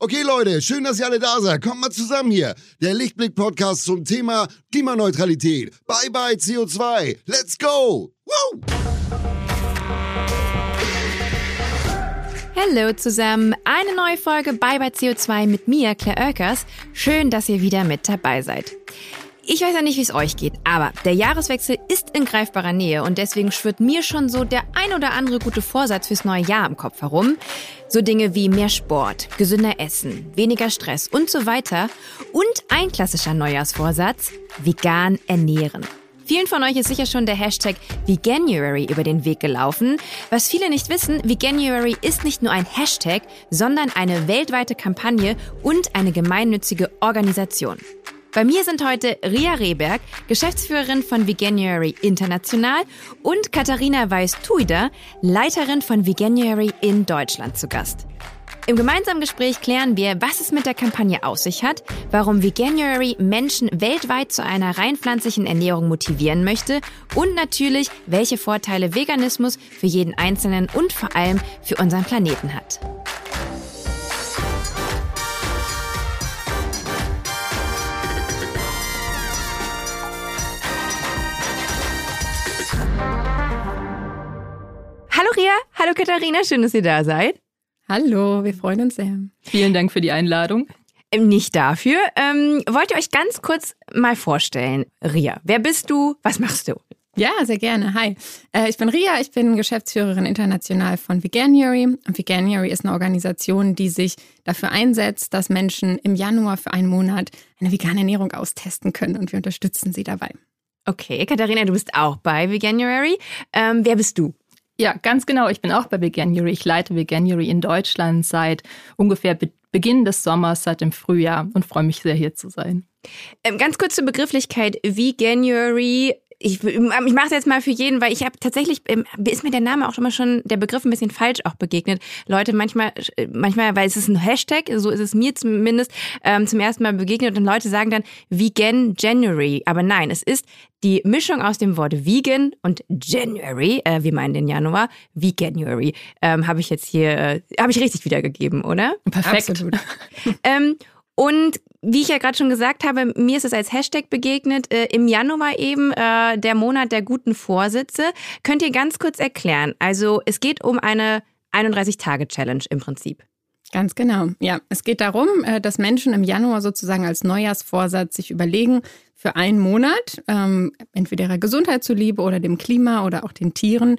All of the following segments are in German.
Okay, Leute, schön, dass ihr alle da seid. Kommt mal zusammen hier. Der Lichtblick-Podcast zum Thema Klimaneutralität. Bye bye CO2. Let's go. Woo! Hallo zusammen, eine neue Folge Bye Bye CO2 mit mir, Claire Oelkers. Schön, dass ihr wieder mit dabei seid. Ich weiß ja nicht, wie es euch geht, aber der Jahreswechsel ist in greifbarer Nähe und deswegen schwirrt mir schon so der ein oder andere gute Vorsatz fürs neue Jahr im Kopf herum. So Dinge wie mehr Sport, gesünder Essen, weniger Stress und so weiter. Und ein klassischer Neujahrsvorsatz, vegan ernähren. Vielen von euch ist sicher schon der Hashtag Veganuary über den Weg gelaufen. Was viele nicht wissen, Veganuary ist nicht nur ein Hashtag, sondern eine weltweite Kampagne und eine gemeinnützige Organisation. Bei mir sind heute Ria Rehberg, Geschäftsführerin von Veganuary International und Katharina Weiß-Tuider, Leiterin von Veganuary in Deutschland zu Gast. Im gemeinsamen Gespräch klären wir, was es mit der Kampagne auf sich hat, warum Veganuary Menschen weltweit zu einer rein pflanzlichen Ernährung motivieren möchte und natürlich, welche Vorteile Veganismus für jeden Einzelnen und vor allem für unseren Planeten hat. Hallo Katharina, schön, dass ihr da seid. Hallo, wir freuen uns sehr. Vielen Dank für die Einladung. Ähm, nicht dafür. Ähm, wollt ihr euch ganz kurz mal vorstellen? Ria, wer bist du? Was machst du? Ja, sehr gerne. Hi, äh, ich bin Ria, ich bin Geschäftsführerin international von Veganuary. Und Veganuary ist eine Organisation, die sich dafür einsetzt, dass Menschen im Januar für einen Monat eine vegane Ernährung austesten können und wir unterstützen sie dabei. Okay, Katharina, du bist auch bei Veganuary. Ähm, wer bist du? Ja, ganz genau. Ich bin auch bei Veganuary. Ich leite Veganuary in Deutschland seit ungefähr Be Beginn des Sommers, seit dem Frühjahr und freue mich sehr, hier zu sein. Ähm, ganz kurz zur Begrifflichkeit. Veganuary ich, ich mache es jetzt mal für jeden, weil ich habe tatsächlich, ähm, ist mir der Name auch schon mal schon, der Begriff ein bisschen falsch auch begegnet. Leute manchmal, äh, manchmal, weil es ist ein Hashtag, so ist es mir zumindest ähm, zum ersten Mal begegnet und Leute sagen dann Vegan January. Aber nein, es ist die Mischung aus dem Wort Vegan und January, äh, wir meinen den Januar, Veganuary, ähm, habe ich jetzt hier, äh, habe ich richtig wiedergegeben, oder? Perfekt. Absolut. ähm, und wie ich ja gerade schon gesagt habe, mir ist es als Hashtag begegnet. Äh, Im Januar eben äh, der Monat der guten Vorsitze. Könnt ihr ganz kurz erklären? Also es geht um eine 31-Tage-Challenge im Prinzip. Ganz genau. Ja, es geht darum, äh, dass Menschen im Januar sozusagen als Neujahrsvorsatz sich überlegen, für einen Monat, ähm, entweder ihrer Gesundheit zuliebe oder dem Klima oder auch den Tieren,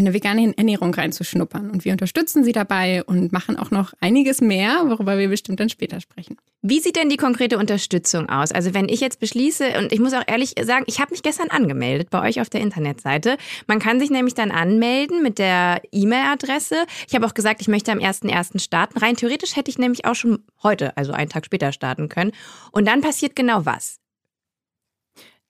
eine vegane Ernährung reinzuschnuppern. Und wir unterstützen sie dabei und machen auch noch einiges mehr, worüber wir bestimmt dann später sprechen. Wie sieht denn die konkrete Unterstützung aus? Also wenn ich jetzt beschließe, und ich muss auch ehrlich sagen, ich habe mich gestern angemeldet bei euch auf der Internetseite. Man kann sich nämlich dann anmelden mit der E-Mail-Adresse. Ich habe auch gesagt, ich möchte am 1.1. starten. Rein theoretisch hätte ich nämlich auch schon heute, also einen Tag später starten können. Und dann passiert genau was?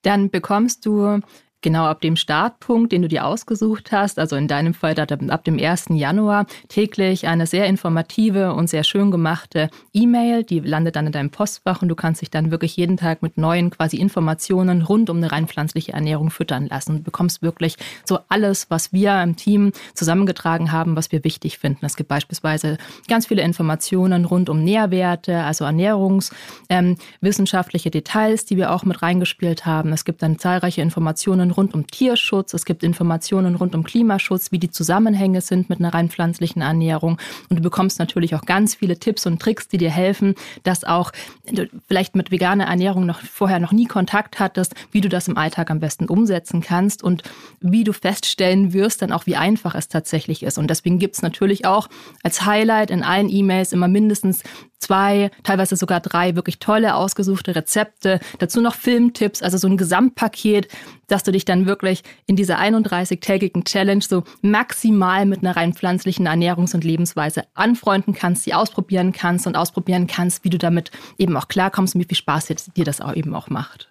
Dann bekommst du genau ab dem Startpunkt, den du dir ausgesucht hast, also in deinem Fall ab dem 1. Januar, täglich eine sehr informative und sehr schön gemachte E-Mail, die landet dann in deinem Postfach und du kannst dich dann wirklich jeden Tag mit neuen quasi Informationen rund um eine rein pflanzliche Ernährung füttern lassen. Du bekommst wirklich so alles, was wir im Team zusammengetragen haben, was wir wichtig finden. Es gibt beispielsweise ganz viele Informationen rund um Nährwerte, also ernährungswissenschaftliche ähm, Details, die wir auch mit reingespielt haben. Es gibt dann zahlreiche Informationen Informationen rund um Tierschutz, es gibt Informationen rund um Klimaschutz, wie die Zusammenhänge sind mit einer rein pflanzlichen Ernährung. Und du bekommst natürlich auch ganz viele Tipps und Tricks, die dir helfen, dass auch du vielleicht mit veganer Ernährung noch vorher noch nie Kontakt hattest, wie du das im Alltag am besten umsetzen kannst und wie du feststellen wirst, dann auch wie einfach es tatsächlich ist. Und deswegen gibt es natürlich auch als Highlight in allen E-Mails immer mindestens zwei, teilweise sogar drei wirklich tolle ausgesuchte Rezepte, dazu noch Filmtipps, also so ein Gesamtpaket, dass du dich dann wirklich in dieser 31-tägigen Challenge so maximal mit einer rein pflanzlichen Ernährungs- und Lebensweise anfreunden kannst, sie ausprobieren kannst und ausprobieren kannst, wie du damit eben auch klarkommst und wie viel Spaß dir das auch eben auch macht.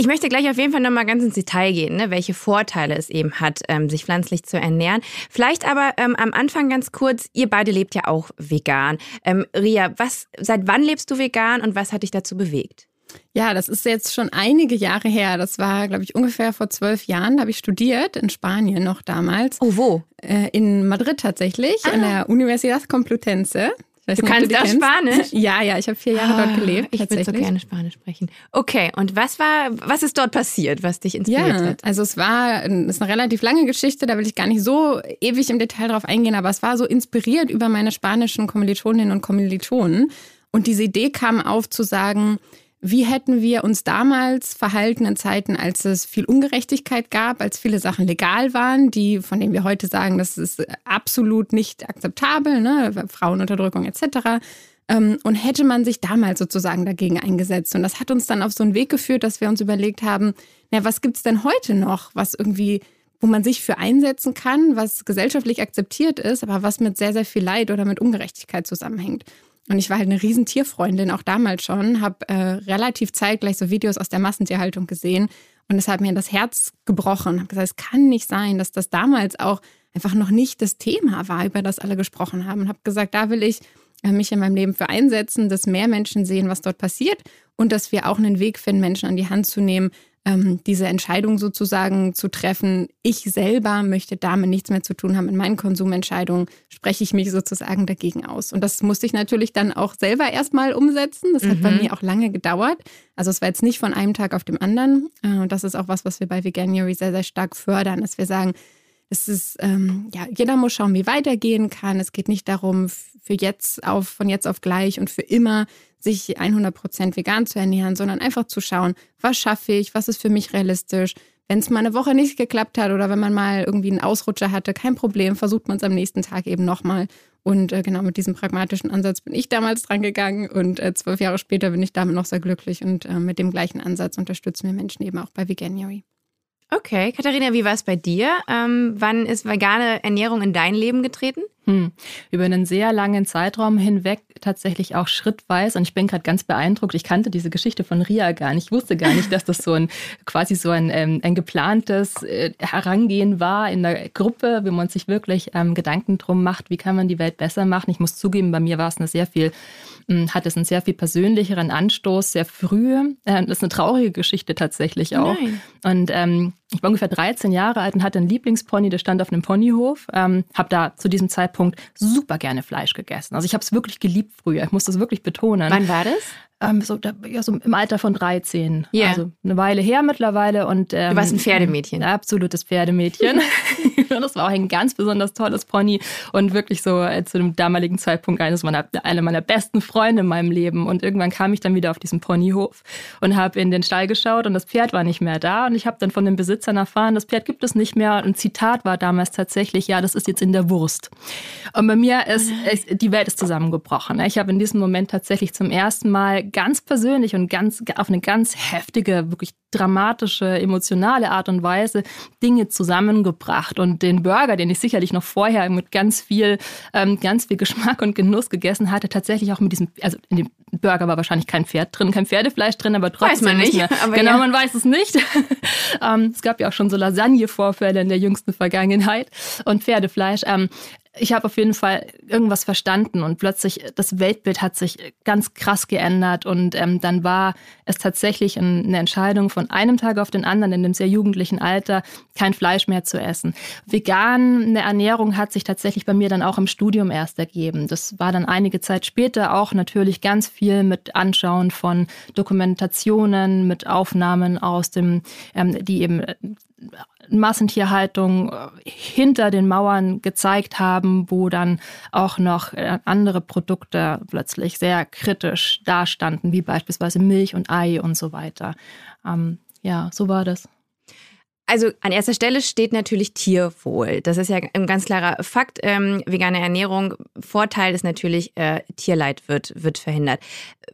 Ich möchte gleich auf jeden Fall nochmal ganz ins Detail gehen, ne, welche Vorteile es eben hat, ähm, sich pflanzlich zu ernähren. Vielleicht aber ähm, am Anfang ganz kurz, ihr beide lebt ja auch vegan. Ähm, Ria, was, seit wann lebst du vegan und was hat dich dazu bewegt? Ja, das ist jetzt schon einige Jahre her. Das war, glaube ich, ungefähr vor zwölf Jahren. Da habe ich studiert, in Spanien noch damals. Oh, wo? Äh, in Madrid tatsächlich, ah. an der Universidad Complutense. Du kannst auch Spanisch? Ja, ja, ich habe vier Jahre ah, dort gelebt. Ich würde so gerne Spanisch sprechen. Okay, und was war, was ist dort passiert, was dich inspiriert ja, hat? Also es war, es ist eine relativ lange Geschichte, da will ich gar nicht so ewig im Detail drauf eingehen, aber es war so inspiriert über meine spanischen Kommilitoninnen und Kommilitonen. Und diese Idee kam auf zu sagen, wie hätten wir uns damals verhalten in Zeiten, als es viel Ungerechtigkeit gab, als viele Sachen legal waren, die, von denen wir heute sagen, das ist absolut nicht akzeptabel, ne? Frauenunterdrückung etc. Ähm, und hätte man sich damals sozusagen dagegen eingesetzt. Und das hat uns dann auf so einen Weg geführt, dass wir uns überlegt haben, na, was gibt's denn heute noch, was irgendwie wo man sich für einsetzen kann, was gesellschaftlich akzeptiert ist, aber was mit sehr, sehr viel Leid oder mit Ungerechtigkeit zusammenhängt. Und ich war halt eine riesen Tierfreundin, auch damals schon, habe äh, relativ zeitgleich so Videos aus der Massentierhaltung gesehen und es hat mir das Herz gebrochen. Ich habe gesagt, es kann nicht sein, dass das damals auch einfach noch nicht das Thema war, über das alle gesprochen haben. Und habe gesagt, da will ich äh, mich in meinem Leben für einsetzen, dass mehr Menschen sehen, was dort passiert und dass wir auch einen Weg finden, Menschen an die Hand zu nehmen, ähm, diese Entscheidung sozusagen zu treffen, ich selber möchte damit nichts mehr zu tun haben. In meinen Konsumentscheidungen spreche ich mich sozusagen dagegen aus. Und das musste ich natürlich dann auch selber erstmal umsetzen. Das mhm. hat bei mhm. mir auch lange gedauert. Also es war jetzt nicht von einem Tag auf dem anderen. Äh, und das ist auch was, was wir bei Veganuary sehr, sehr stark fördern, dass wir sagen, es ist, ähm, ja, jeder muss schauen, wie weitergehen kann. Es geht nicht darum, für jetzt auf, von jetzt auf gleich und für immer sich 100% vegan zu ernähren, sondern einfach zu schauen, was schaffe ich, was ist für mich realistisch. Wenn es mal eine Woche nicht geklappt hat oder wenn man mal irgendwie einen Ausrutscher hatte, kein Problem, versucht man es am nächsten Tag eben nochmal. Und äh, genau mit diesem pragmatischen Ansatz bin ich damals dran gegangen und äh, zwölf Jahre später bin ich damit noch sehr glücklich und äh, mit dem gleichen Ansatz unterstützen wir Menschen eben auch bei Veganuary. Okay, Katharina, wie war es bei dir? Ähm, wann ist vegane Ernährung in dein Leben getreten? Hm. Über einen sehr langen Zeitraum hinweg tatsächlich auch schrittweise. Und ich bin gerade ganz beeindruckt. Ich kannte diese Geschichte von Ria gar nicht. Ich wusste gar nicht, dass das so ein quasi so ein, ähm, ein geplantes äh, Herangehen war in der Gruppe, wie man sich wirklich ähm, Gedanken drum macht, wie kann man die Welt besser machen. Ich muss zugeben, bei mir war es eine sehr viel hat es einen sehr viel persönlicheren Anstoß, sehr früh. Äh, das ist eine traurige Geschichte tatsächlich auch. Nein. Und ähm, ich war ungefähr 13 Jahre alt und hatte einen Lieblingspony, der stand auf einem Ponyhof. Ähm, habe da zu diesem Zeitpunkt super gerne Fleisch gegessen. Also ich habe es wirklich geliebt früher. Ich muss das wirklich betonen. Wann war das? Ähm, so, ja, so im Alter von 13. Yeah. Also eine Weile her mittlerweile. Und, ähm, du warst ein Pferdemädchen. Ein absolutes Pferdemädchen. das war auch ein ganz besonders tolles Pony und wirklich so äh, zu dem damaligen Zeitpunkt eines meiner, eine meiner besten Freunde in meinem Leben. Und irgendwann kam ich dann wieder auf diesen Ponyhof und habe in den Stall geschaut und das Pferd war nicht mehr da. Und ich habe dann von den Besitzern erfahren, das Pferd gibt es nicht mehr. Und ein Zitat war damals tatsächlich, ja, das ist jetzt in der Wurst. Und bei mir ist, ist die Welt ist zusammengebrochen. Ich habe in diesem Moment tatsächlich zum ersten Mal ganz persönlich und ganz auf eine ganz heftige, wirklich dramatische, emotionale Art und Weise Dinge zusammengebracht und den Burger, den ich sicherlich noch vorher mit ganz viel, ähm, ganz viel Geschmack und Genuss gegessen hatte, tatsächlich auch mit diesem, also in dem Burger war wahrscheinlich kein Pferd drin, kein Pferdefleisch drin, aber trotzdem weiß man nicht. Mehr, genau, ja. man weiß es nicht. ähm, es gab ja auch schon so Lasagne-Vorfälle in der jüngsten Vergangenheit und Pferdefleisch. Ähm, ich habe auf jeden Fall irgendwas verstanden und plötzlich das Weltbild hat sich ganz krass geändert und ähm, dann war es tatsächlich eine Entscheidung von einem Tag auf den anderen in dem sehr jugendlichen Alter kein Fleisch mehr zu essen. Vegane Ernährung hat sich tatsächlich bei mir dann auch im Studium erst ergeben. Das war dann einige Zeit später auch natürlich ganz viel mit Anschauen von Dokumentationen, mit Aufnahmen aus dem, ähm, die eben Massentierhaltung äh, hinter den Mauern gezeigt haben, wo dann auch noch äh, andere Produkte plötzlich sehr kritisch dastanden, wie beispielsweise Milch und Ei und so weiter. Ähm, ja, so war das. Also an erster Stelle steht natürlich Tierwohl. Das ist ja ein ganz klarer Fakt. Ähm, vegane Ernährung, Vorteil ist natürlich, äh, Tierleid wird, wird verhindert.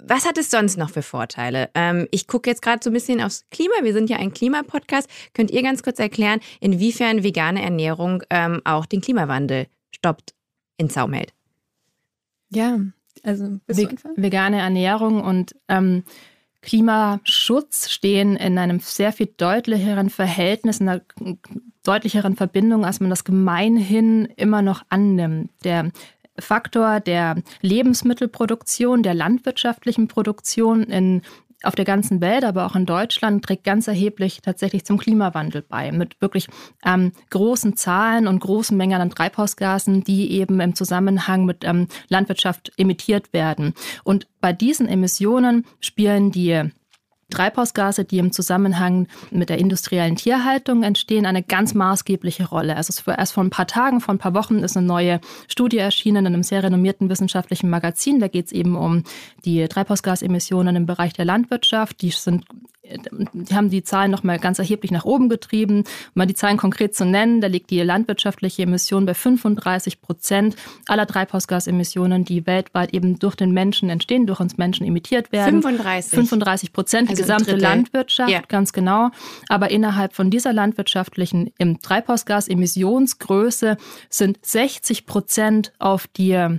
Was hat es sonst noch für Vorteile? Ähm, ich gucke jetzt gerade so ein bisschen aufs Klima. Wir sind ja ein Klimapodcast. Könnt ihr ganz kurz erklären, inwiefern vegane Ernährung ähm, auch den Klimawandel stoppt, in Zaum hält? Ja, also vegane Ernährung und ähm, Klimaschutz stehen in einem sehr viel deutlicheren Verhältnis, in einer deutlicheren Verbindung, als man das gemeinhin immer noch annimmt. Der Faktor der Lebensmittelproduktion, der landwirtschaftlichen Produktion in auf der ganzen Welt, aber auch in Deutschland, trägt ganz erheblich tatsächlich zum Klimawandel bei, mit wirklich ähm, großen Zahlen und großen Mengen an Treibhausgasen, die eben im Zusammenhang mit ähm, Landwirtschaft emittiert werden. Und bei diesen Emissionen spielen die Treibhausgase, die im Zusammenhang mit der industriellen Tierhaltung entstehen, eine ganz maßgebliche Rolle. Also erst vor ein paar Tagen, vor ein paar Wochen ist eine neue Studie erschienen in einem sehr renommierten wissenschaftlichen Magazin. Da geht es eben um die Treibhausgasemissionen im Bereich der Landwirtschaft. Die sind die haben die Zahlen noch mal ganz erheblich nach oben getrieben. Um mal die Zahlen konkret zu nennen, da liegt die landwirtschaftliche Emission bei 35 Prozent aller Treibhausgasemissionen, die weltweit eben durch den Menschen entstehen, durch uns Menschen emittiert werden. 35. 35 Prozent, also die gesamte Landwirtschaft, ja. ganz genau. Aber innerhalb von dieser landwirtschaftlichen Treibhausgasemissionsgröße sind 60 Prozent auf die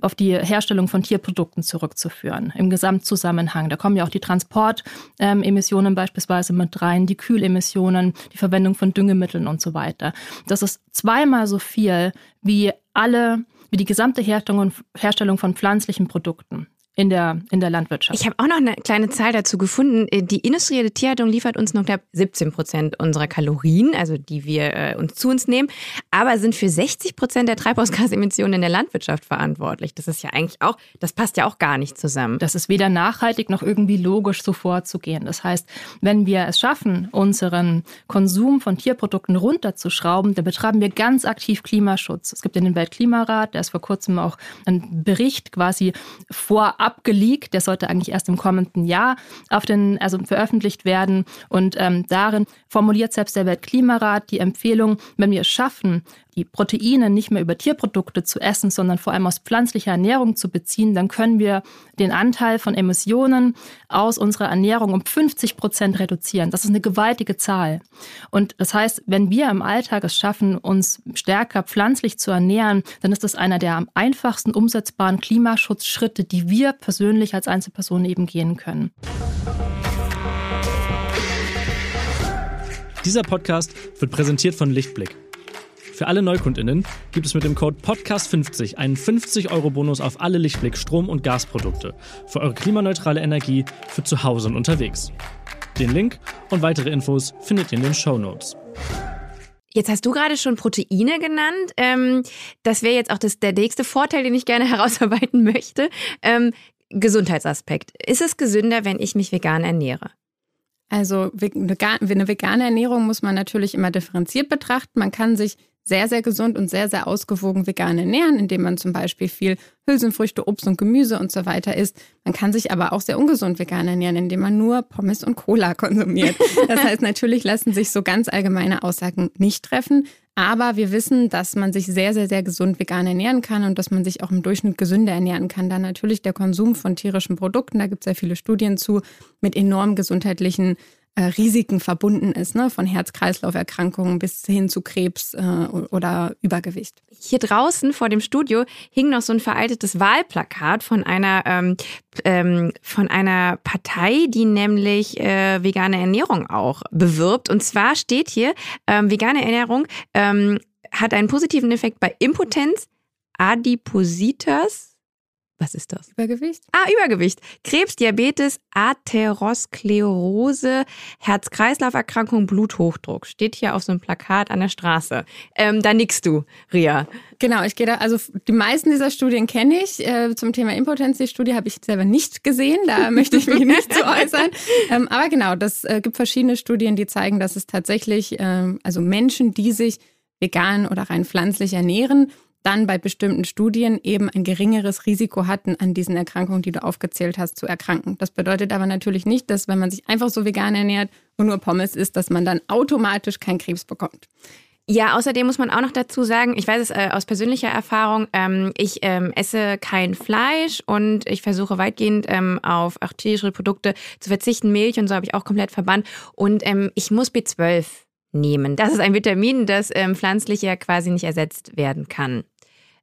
auf die Herstellung von Tierprodukten zurückzuführen im Gesamtzusammenhang. Da kommen ja auch die Transportemissionen beispielsweise mit rein, die Kühlemissionen, die Verwendung von Düngemitteln und so weiter. Das ist zweimal so viel wie alle, wie die gesamte Herstellung von pflanzlichen Produkten in der, in der Landwirtschaft. Ich habe auch noch eine kleine Zahl dazu gefunden. Äh, die industrielle Tierhaltung liefert uns noch knapp 17 Prozent unserer Kalorien, also die wir äh, uns zu uns nehmen, aber sind für 60 Prozent der Treibhausgasemissionen in der Landwirtschaft verantwortlich. Das ist ja eigentlich auch, das passt ja auch gar nicht zusammen. Das ist weder nachhaltig noch irgendwie logisch so vorzugehen. Das heißt, wenn wir es schaffen, unseren Konsum von Tierprodukten runterzuschrauben, dann betreiben wir ganz aktiv Klimaschutz. Es gibt ja den Weltklimarat, der ist vor kurzem auch ein Bericht quasi vor abgeleakt. Der sollte eigentlich erst im kommenden Jahr auf den, also veröffentlicht werden. Und ähm, darin formuliert selbst der Weltklimarat die Empfehlung, wenn wir es schaffen, die Proteine nicht mehr über Tierprodukte zu essen, sondern vor allem aus pflanzlicher Ernährung zu beziehen, dann können wir den Anteil von Emissionen aus unserer Ernährung um 50 Prozent reduzieren. Das ist eine gewaltige Zahl. Und das heißt, wenn wir im Alltag es schaffen, uns stärker pflanzlich zu ernähren, dann ist das einer der am einfachsten umsetzbaren Klimaschutzschritte, die wir persönlich als Einzelpersonen eben gehen können. Dieser Podcast wird präsentiert von Lichtblick. Für alle NeukundInnen gibt es mit dem Code PODCAST50 einen 50-Euro-Bonus auf alle Lichtblick Strom- und Gasprodukte für eure klimaneutrale Energie für zu Hause und unterwegs. Den Link und weitere Infos findet ihr in den Show Notes. Jetzt hast du gerade schon Proteine genannt. Ähm, das wäre jetzt auch das, der nächste Vorteil, den ich gerne herausarbeiten möchte. Ähm, Gesundheitsaspekt. Ist es gesünder, wenn ich mich vegan ernähre? Also eine vegane Ernährung muss man natürlich immer differenziert betrachten. Man kann sich sehr, sehr gesund und sehr, sehr ausgewogen vegan ernähren, indem man zum Beispiel viel Hülsenfrüchte, Obst und Gemüse und so weiter isst. Man kann sich aber auch sehr ungesund vegan ernähren, indem man nur Pommes und Cola konsumiert. Das heißt, natürlich lassen sich so ganz allgemeine Aussagen nicht treffen. Aber wir wissen, dass man sich sehr, sehr, sehr gesund vegan ernähren kann und dass man sich auch im Durchschnitt gesünder ernähren kann. Dann natürlich der Konsum von tierischen Produkten, da gibt es sehr viele Studien zu, mit enorm gesundheitlichen äh, Risiken verbunden ist, ne? von Herz-Kreislauf-Erkrankungen bis hin zu Krebs äh, oder Übergewicht. Hier draußen vor dem Studio hing noch so ein veraltetes Wahlplakat von einer ähm, ähm, von einer Partei, die nämlich äh, vegane Ernährung auch bewirbt. Und zwar steht hier, ähm, vegane Ernährung ähm, hat einen positiven Effekt bei Impotenz, Adipositas, was ist das? Übergewicht? Ah, Übergewicht. Krebs, Diabetes, Atherosklerose, Herz-Kreislauf-Erkrankung, Bluthochdruck. Steht hier auf so einem Plakat an der Straße. Ähm, da nickst du, Ria. Genau, ich gehe da, also die meisten dieser Studien kenne ich. Äh, zum Thema Impotenz, die Studie habe ich selber nicht gesehen, da möchte ich mich nicht zu äußern. Ähm, aber genau, das äh, gibt verschiedene Studien, die zeigen, dass es tatsächlich, ähm, also Menschen, die sich vegan oder rein pflanzlich ernähren, dann bei bestimmten Studien eben ein geringeres Risiko hatten, an diesen Erkrankungen, die du aufgezählt hast, zu erkranken. Das bedeutet aber natürlich nicht, dass wenn man sich einfach so vegan ernährt und nur Pommes isst, dass man dann automatisch keinen Krebs bekommt. Ja, außerdem muss man auch noch dazu sagen, ich weiß es äh, aus persönlicher Erfahrung, ähm, ich ähm, esse kein Fleisch und ich versuche weitgehend ähm, auf auch tierische Produkte zu verzichten. Milch und so habe ich auch komplett verbannt. Und ähm, ich muss B12 nehmen. Das ist ein Vitamin, das ähm, pflanzlich ja quasi nicht ersetzt werden kann.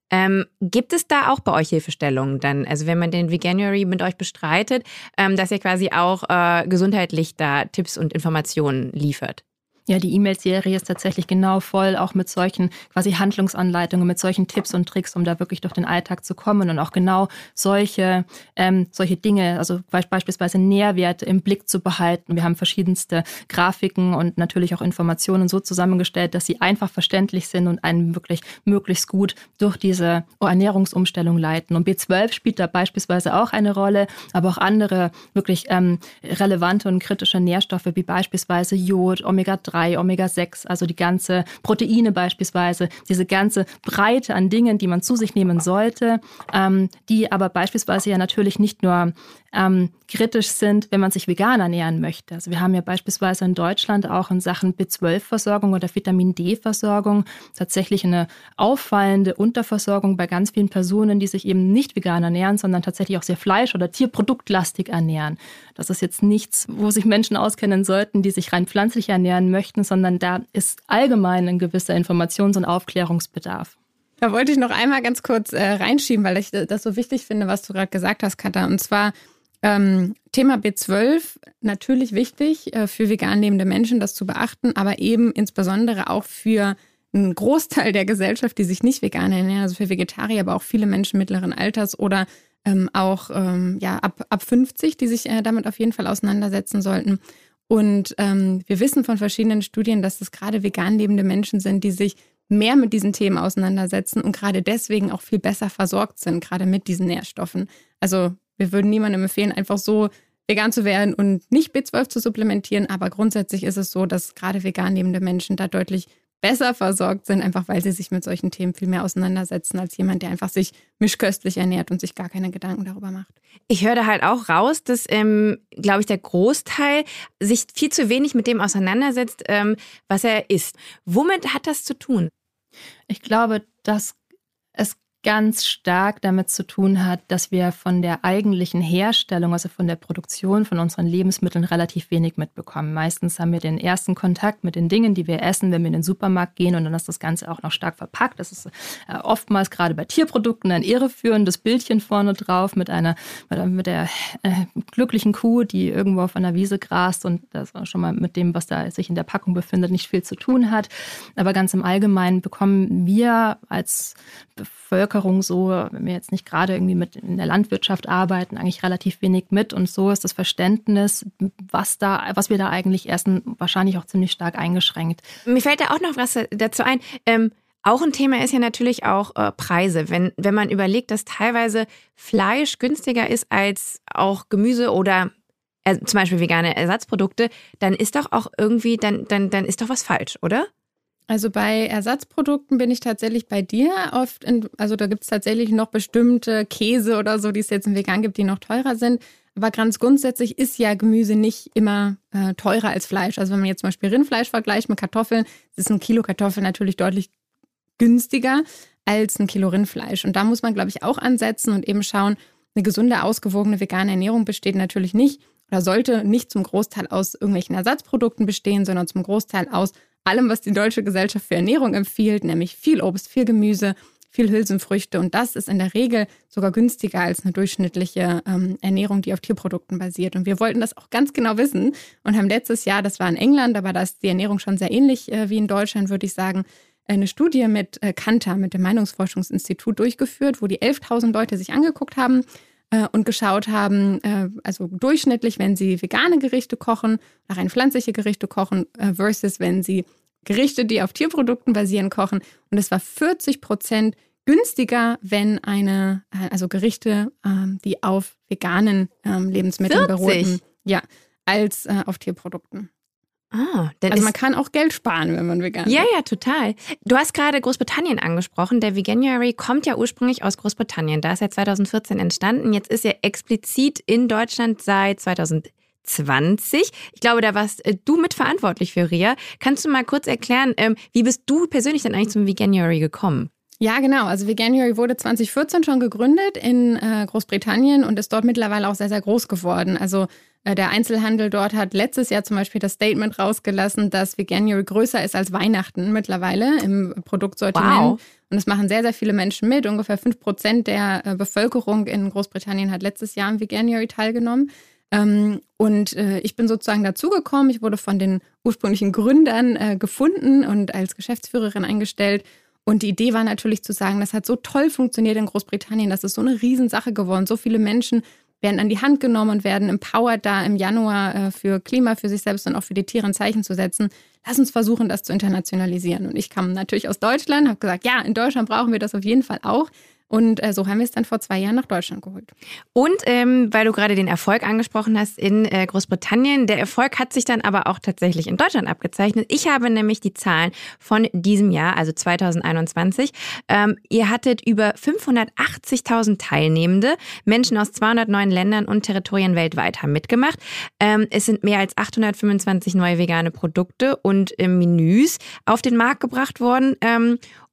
Ähm, gibt es da auch bei euch Hilfestellungen dann? Also wenn man den Veganuary mit euch bestreitet, ähm, dass ihr quasi auch äh, gesundheitlich da Tipps und Informationen liefert? Ja, die E-Mail-Serie ist tatsächlich genau voll, auch mit solchen quasi Handlungsanleitungen, mit solchen Tipps und Tricks, um da wirklich durch den Alltag zu kommen und auch genau solche, ähm, solche Dinge, also beispielsweise Nährwerte im Blick zu behalten. Wir haben verschiedenste Grafiken und natürlich auch Informationen so zusammengestellt, dass sie einfach verständlich sind und einen wirklich möglichst gut durch diese Ernährungsumstellung leiten. Und B12 spielt da beispielsweise auch eine Rolle, aber auch andere wirklich ähm, relevante und kritische Nährstoffe wie beispielsweise Jod, Omega-3, Omega-6, also die ganze Proteine beispielsweise, diese ganze Breite an Dingen, die man zu sich nehmen sollte, ähm, die aber beispielsweise ja natürlich nicht nur ähm, kritisch sind, wenn man sich vegan ernähren möchte. Also wir haben ja beispielsweise in Deutschland auch in Sachen B12-Versorgung oder Vitamin D-Versorgung tatsächlich eine auffallende Unterversorgung bei ganz vielen Personen, die sich eben nicht vegan ernähren, sondern tatsächlich auch sehr fleisch- oder tierproduktlastig ernähren. Das ist jetzt nichts, wo sich Menschen auskennen sollten, die sich rein pflanzlich ernähren möchten, sondern da ist allgemein ein gewisser Informations- und Aufklärungsbedarf. Da wollte ich noch einmal ganz kurz äh, reinschieben, weil ich das so wichtig finde, was du gerade gesagt hast, Katha. Und zwar ähm, Thema B12, natürlich wichtig äh, für vegan lebende Menschen, das zu beachten, aber eben insbesondere auch für einen Großteil der Gesellschaft, die sich nicht vegan ernähren, also für Vegetarier, aber auch viele Menschen mittleren Alters oder ähm, auch ähm, ja, ab, ab 50, die sich äh, damit auf jeden Fall auseinandersetzen sollten. Und ähm, wir wissen von verschiedenen Studien, dass es gerade vegan lebende Menschen sind, die sich mehr mit diesen Themen auseinandersetzen und gerade deswegen auch viel besser versorgt sind, gerade mit diesen Nährstoffen. Also wir würden niemandem empfehlen, einfach so vegan zu werden und nicht B12 zu supplementieren, aber grundsätzlich ist es so, dass gerade vegan lebende Menschen da deutlich besser versorgt sind, einfach weil sie sich mit solchen Themen viel mehr auseinandersetzen als jemand, der einfach sich mischköstlich ernährt und sich gar keine Gedanken darüber macht. Ich höre da halt auch raus, dass, ähm, glaube ich, der Großteil sich viel zu wenig mit dem auseinandersetzt, ähm, was er isst. Womit hat das zu tun? Ich glaube, dass es ganz stark damit zu tun hat, dass wir von der eigentlichen Herstellung, also von der Produktion von unseren Lebensmitteln relativ wenig mitbekommen. Meistens haben wir den ersten Kontakt mit den Dingen, die wir essen, wenn wir in den Supermarkt gehen und dann ist das Ganze auch noch stark verpackt. Das ist äh, oftmals gerade bei Tierprodukten ein irreführendes Bildchen vorne drauf mit einer mit der äh, glücklichen Kuh, die irgendwo auf einer Wiese grast und das schon mal mit dem, was da sich in der Packung befindet, nicht viel zu tun hat. Aber ganz im Allgemeinen bekommen wir als Bevölkerung so, wenn wir jetzt nicht gerade irgendwie mit in der Landwirtschaft arbeiten, eigentlich relativ wenig mit. Und so ist das Verständnis, was da, was wir da eigentlich essen, wahrscheinlich auch ziemlich stark eingeschränkt. Mir fällt da auch noch was dazu ein. Ähm auch ein Thema ist ja natürlich auch äh, Preise. Wenn, wenn man überlegt, dass teilweise Fleisch günstiger ist als auch Gemüse oder äh, zum Beispiel vegane Ersatzprodukte, dann ist doch auch irgendwie, dann, dann, dann ist doch was falsch, oder? Also bei Ersatzprodukten bin ich tatsächlich bei dir. Oft, in, also da gibt es tatsächlich noch bestimmte Käse oder so, die es jetzt im Vegan gibt, die noch teurer sind. Aber ganz grundsätzlich ist ja Gemüse nicht immer äh, teurer als Fleisch. Also wenn man jetzt zum Beispiel Rindfleisch vergleicht mit Kartoffeln, ist ein Kilo Kartoffeln natürlich deutlich günstiger als ein Kilo Rindfleisch. Und da muss man, glaube ich, auch ansetzen und eben schauen, eine gesunde, ausgewogene vegane Ernährung besteht natürlich nicht oder sollte nicht zum Großteil aus irgendwelchen Ersatzprodukten bestehen, sondern zum Großteil aus allem, was die Deutsche Gesellschaft für Ernährung empfiehlt, nämlich viel Obst, viel Gemüse, viel Hülsenfrüchte. Und das ist in der Regel sogar günstiger als eine durchschnittliche ähm, Ernährung, die auf Tierprodukten basiert. Und wir wollten das auch ganz genau wissen und haben letztes Jahr, das war in England, aber da ist die Ernährung schon sehr ähnlich äh, wie in Deutschland, würde ich sagen, eine Studie mit äh, Kantar, mit dem Meinungsforschungsinstitut durchgeführt, wo die 11.000 Leute sich angeguckt haben äh, und geschaut haben, äh, also durchschnittlich, wenn sie vegane Gerichte kochen, rein pflanzliche Gerichte kochen, äh, versus wenn sie Gerichte, die auf Tierprodukten basieren, kochen. Und es war 40 Prozent günstiger, wenn eine, äh, also Gerichte, ähm, die auf veganen ähm, Lebensmitteln 40? beruhten, ja, als äh, auf Tierprodukten. Ah, also man kann auch Geld sparen, wenn man vegan Ja, ist. ja, total. Du hast gerade Großbritannien angesprochen. Der Veganuary kommt ja ursprünglich aus Großbritannien. Da ist er 2014 entstanden. Jetzt ist er explizit in Deutschland seit 2020. Ich glaube, da warst äh, du mitverantwortlich für Ria. Kannst du mal kurz erklären, ähm, wie bist du persönlich dann eigentlich zum Veganuary gekommen? Ja, genau. Also Veganuary wurde 2014 schon gegründet in äh, Großbritannien und ist dort mittlerweile auch sehr, sehr groß geworden. Also der Einzelhandel dort hat letztes Jahr zum Beispiel das Statement rausgelassen, dass Veganuary größer ist als Weihnachten mittlerweile im Produktsortiment. Wow. Und es machen sehr, sehr viele Menschen mit. Ungefähr 5 Prozent der äh, Bevölkerung in Großbritannien hat letztes Jahr im Veganuary teilgenommen. Ähm, und äh, ich bin sozusagen dazugekommen. Ich wurde von den ursprünglichen Gründern äh, gefunden und als Geschäftsführerin eingestellt. Und die Idee war natürlich zu sagen, das hat so toll funktioniert in Großbritannien, das ist so eine Riesensache geworden. So viele Menschen werden an die Hand genommen und werden empowered, da im Januar äh, für Klima, für sich selbst und auch für die Tiere ein Zeichen zu setzen. Lass uns versuchen, das zu internationalisieren. Und ich kam natürlich aus Deutschland, habe gesagt, ja, in Deutschland brauchen wir das auf jeden Fall auch. Und äh, so haben wir es dann vor zwei Jahren nach Deutschland geholt. Und ähm, weil du gerade den Erfolg angesprochen hast in äh, Großbritannien, der Erfolg hat sich dann aber auch tatsächlich in Deutschland abgezeichnet. Ich habe nämlich die Zahlen von diesem Jahr, also 2021. Ähm, ihr hattet über 580.000 Teilnehmende. Menschen aus 209 Ländern und Territorien weltweit haben mitgemacht. Ähm, es sind mehr als 825 neue vegane Produkte und äh, Menüs auf den Markt gebracht worden.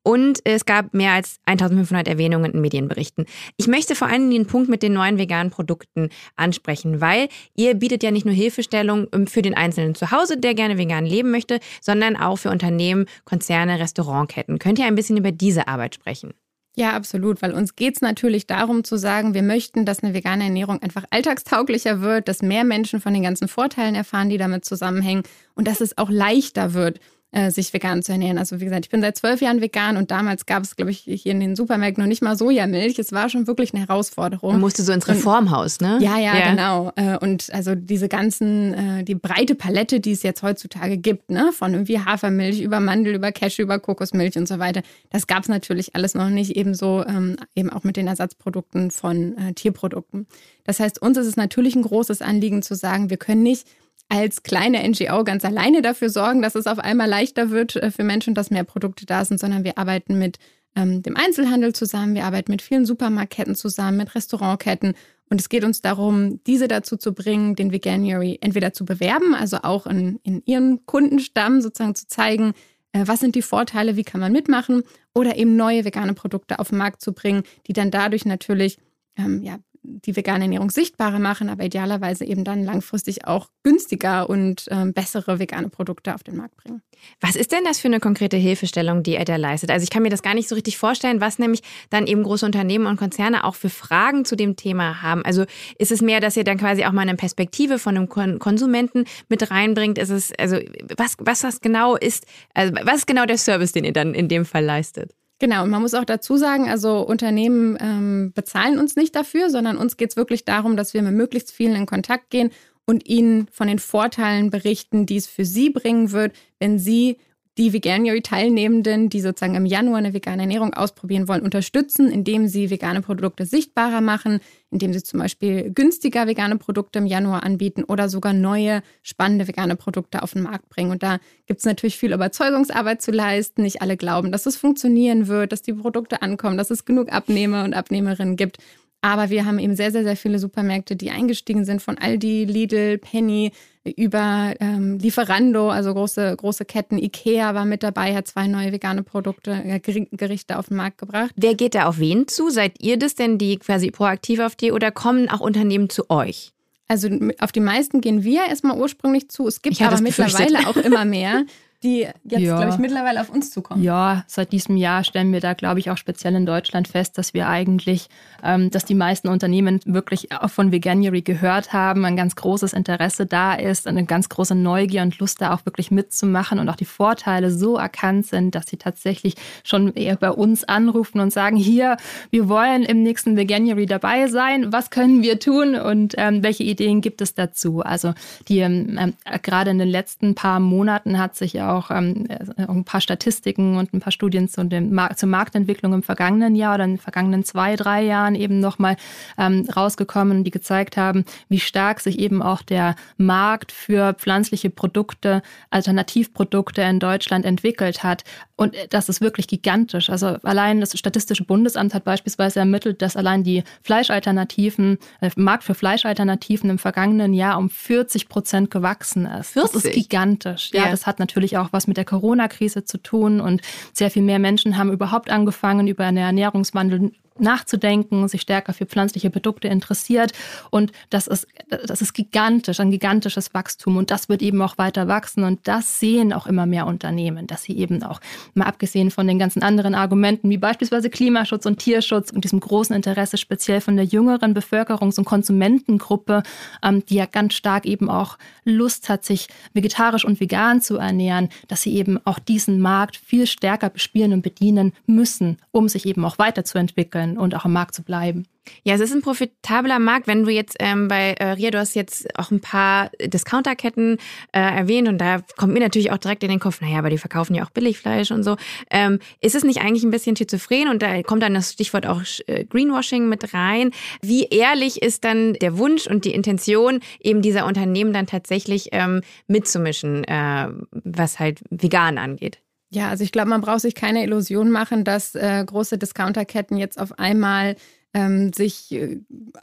Und es gab mehr als 1500 Erwähnungen in Medienberichten. Ich möchte vor allem den Punkt mit den neuen veganen Produkten ansprechen, weil ihr bietet ja nicht nur Hilfestellung ähm, für den Einzelnen zu Hause, der gerne vegan leben möchte, sondern auch für Unternehmen, Konzerne, Restaurantketten. Könnt ihr ein bisschen über diese Arbeit sprechen? Ja, absolut, weil uns geht es natürlich darum zu sagen, wir möchten, dass eine vegane Ernährung einfach alltagstauglicher wird, dass mehr Menschen von den ganzen Vorteilen erfahren, die damit zusammenhängen und dass es auch leichter wird, äh, sich vegan zu ernähren. Also wie gesagt, ich bin seit zwölf Jahren vegan und damals gab es, glaube ich, hier in den Supermärkten noch nicht mal Sojamilch. Es war schon wirklich eine Herausforderung. Man musste so ins Reformhaus, ne? Ja, ja, ja, genau. Äh, und also diese ganzen, äh, die breite Palette, die es jetzt heutzutage gibt, ne, von irgendwie Hafermilch über Mandel, über Cashew, über Kokosmilch und so weiter, das gab es natürlich alles noch nicht, ebenso ähm, eben auch mit den Ersatzprodukten von Tierprodukten. Das heißt, uns ist es natürlich ein großes Anliegen zu sagen, wir können nicht als kleine NGO ganz alleine dafür sorgen, dass es auf einmal leichter wird äh, für Menschen, dass mehr Produkte da sind, sondern wir arbeiten mit ähm, dem Einzelhandel zusammen, wir arbeiten mit vielen Supermarktketten zusammen, mit Restaurantketten. Und es geht uns darum, diese dazu zu bringen, den Veganuary entweder zu bewerben, also auch in, in ihren Kundenstamm sozusagen zu zeigen, äh, was sind die Vorteile, wie kann man mitmachen, oder eben neue vegane Produkte auf den Markt zu bringen, die dann dadurch natürlich ähm, ja, die vegane Ernährung sichtbarer machen, aber idealerweise eben dann langfristig auch günstiger und ähm, bessere vegane Produkte auf den Markt bringen. Was ist denn das für eine konkrete Hilfestellung, die er da leistet? Also ich kann mir das gar nicht so richtig vorstellen, was nämlich dann eben große Unternehmen und Konzerne auch für Fragen zu dem Thema haben. Also ist es mehr, dass ihr dann quasi auch mal eine Perspektive von einem Konsumenten mit reinbringt? Ist es, also was, was das genau ist, also was ist genau der Service, den ihr dann in dem Fall leistet? Genau, und man muss auch dazu sagen, also Unternehmen ähm, bezahlen uns nicht dafür, sondern uns geht es wirklich darum, dass wir mit möglichst vielen in Kontakt gehen und ihnen von den Vorteilen berichten, die es für sie bringen wird, wenn sie die Veganuary-Teilnehmenden, die sozusagen im Januar eine vegane Ernährung ausprobieren wollen, unterstützen, indem sie vegane Produkte sichtbarer machen, indem sie zum Beispiel günstiger vegane Produkte im Januar anbieten oder sogar neue, spannende vegane Produkte auf den Markt bringen. Und da gibt es natürlich viel Überzeugungsarbeit zu leisten. Nicht alle glauben, dass es funktionieren wird, dass die Produkte ankommen, dass es genug Abnehmer und Abnehmerinnen gibt. Aber wir haben eben sehr, sehr, sehr viele Supermärkte, die eingestiegen sind, von Aldi, Lidl, Penny über ähm, Lieferando, also große, große Ketten. Ikea war mit dabei, hat zwei neue vegane Produkte, äh, Gerichte auf den Markt gebracht. Wer geht da auf wen zu? Seid ihr das denn, die quasi proaktiv auf die oder kommen auch Unternehmen zu euch? Also auf die meisten gehen wir erstmal ursprünglich zu. Es gibt aber mittlerweile auch immer mehr, die jetzt, ja. glaube ich, mittlerweile auf uns zukommen. Ja, seit diesem Jahr stellen wir da, glaube ich, auch speziell in Deutschland fest, dass wir eigentlich, ähm, dass die meisten Unternehmen wirklich auch von Veganuary gehört haben, ein ganz großes Interesse da ist, eine ganz große Neugier und Lust da auch wirklich mitzumachen und auch die Vorteile so erkannt sind, dass sie tatsächlich schon eher bei uns anrufen und sagen, hier, wir wollen im nächsten Veganuary dabei sein, was können wir tun und ähm, welche Ideen gibt es dazu? Also die ähm, äh, gerade in den letzten paar Monaten hat sich auch auch ähm, äh, ein paar Statistiken und ein paar Studien zu dem, zur Marktentwicklung im vergangenen Jahr oder in den vergangenen zwei, drei Jahren eben nochmal ähm, rausgekommen, die gezeigt haben, wie stark sich eben auch der Markt für pflanzliche Produkte, Alternativprodukte in Deutschland entwickelt hat. Und das ist wirklich gigantisch. Also allein das Statistische Bundesamt hat beispielsweise ermittelt, dass allein die Fleischalternativen, der äh, Markt für Fleischalternativen im vergangenen Jahr um 40 Prozent gewachsen ist. 40? Das ist gigantisch. Ja, ja, das hat natürlich auch was mit der Corona-Krise zu tun. Und sehr viel mehr Menschen haben überhaupt angefangen, über eine Ernährungswandel nachzudenken, sich stärker für pflanzliche Produkte interessiert. Und das ist, das ist gigantisch, ein gigantisches Wachstum. Und das wird eben auch weiter wachsen. Und das sehen auch immer mehr Unternehmen, dass sie eben auch, mal abgesehen von den ganzen anderen Argumenten, wie beispielsweise Klimaschutz und Tierschutz und diesem großen Interesse speziell von der jüngeren Bevölkerungs- und Konsumentengruppe, ähm, die ja ganz stark eben auch Lust hat, sich vegetarisch und vegan zu ernähren, dass sie eben auch diesen Markt viel stärker bespielen und bedienen müssen, um sich eben auch weiterzuentwickeln und auch am Markt zu bleiben. Ja, es ist ein profitabler Markt. Wenn du jetzt ähm, bei äh, Ria, du hast jetzt auch ein paar Discounterketten äh, erwähnt und da kommt mir natürlich auch direkt in den Kopf, naja, aber die verkaufen ja auch Billigfleisch und so. Ähm, ist es nicht eigentlich ein bisschen schizophren und da kommt dann das Stichwort auch äh, Greenwashing mit rein? Wie ehrlich ist dann der Wunsch und die Intention, eben dieser Unternehmen dann tatsächlich ähm, mitzumischen, äh, was halt vegan angeht? Ja, also ich glaube, man braucht sich keine Illusion machen, dass äh, große Discounterketten jetzt auf einmal ähm, sich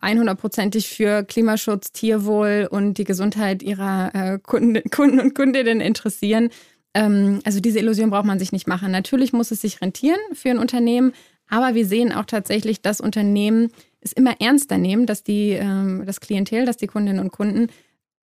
100%ig äh, für Klimaschutz, Tierwohl und die Gesundheit ihrer äh, Kunden, Kunden und Kundinnen interessieren. Ähm, also diese Illusion braucht man sich nicht machen. Natürlich muss es sich rentieren für ein Unternehmen, aber wir sehen auch tatsächlich, dass Unternehmen es immer ernster nehmen, dass die, ähm, das Klientel, dass die Kundinnen und Kunden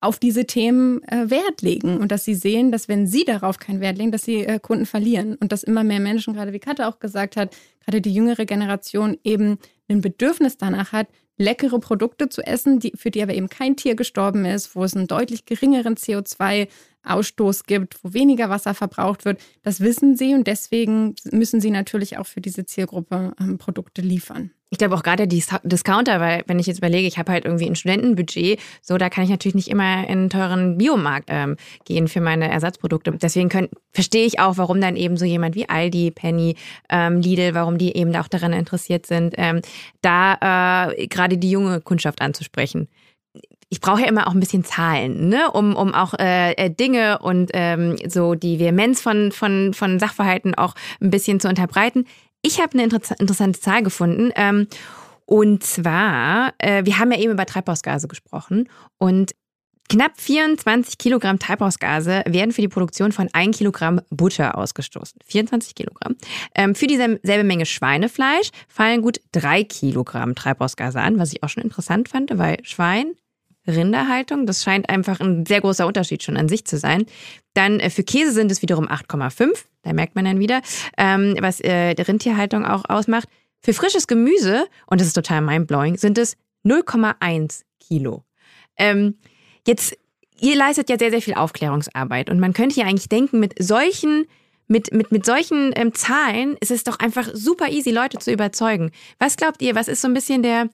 auf diese Themen äh, Wert legen und dass sie sehen, dass wenn sie darauf keinen Wert legen, dass sie äh, Kunden verlieren und dass immer mehr Menschen, gerade wie Katja auch gesagt hat, gerade die jüngere Generation eben ein Bedürfnis danach hat, leckere Produkte zu essen, die, für die aber eben kein Tier gestorben ist, wo es einen deutlich geringeren CO2-Ausstoß gibt, wo weniger Wasser verbraucht wird. Das wissen sie und deswegen müssen sie natürlich auch für diese Zielgruppe ähm, Produkte liefern ich glaube auch gerade die Discounter, weil wenn ich jetzt überlege, ich habe halt irgendwie ein Studentenbudget, so da kann ich natürlich nicht immer in einen teuren Biomarkt ähm, gehen für meine Ersatzprodukte. Deswegen können, verstehe ich auch, warum dann eben so jemand wie Aldi, Penny, ähm, Lidl, warum die eben auch daran interessiert sind, ähm, da äh, gerade die junge Kundschaft anzusprechen ich brauche ja immer auch ein bisschen Zahlen, ne? um, um auch äh, äh Dinge und ähm, so die Vehemenz von, von, von Sachverhalten auch ein bisschen zu unterbreiten. Ich habe eine inter interessante Zahl gefunden. Ähm, und zwar, äh, wir haben ja eben über Treibhausgase gesprochen und knapp 24 Kilogramm Treibhausgase werden für die Produktion von 1 Kilogramm Butter ausgestoßen. 24 Kilogramm. Ähm, für dieselbe Menge Schweinefleisch fallen gut 3 Kilogramm Treibhausgase an, was ich auch schon interessant fand, weil Schwein Rinderhaltung. Das scheint einfach ein sehr großer Unterschied schon an sich zu sein. Dann äh, für Käse sind es wiederum 8,5. Da merkt man dann wieder, ähm, was äh, die Rindtierhaltung auch ausmacht. Für frisches Gemüse, und das ist total mindblowing, sind es 0,1 Kilo. Ähm, jetzt, ihr leistet ja sehr, sehr viel Aufklärungsarbeit und man könnte ja eigentlich denken, mit solchen mit, mit, mit solchen ähm, Zahlen ist es doch einfach super easy, Leute zu überzeugen. Was glaubt ihr, was ist so ein bisschen der,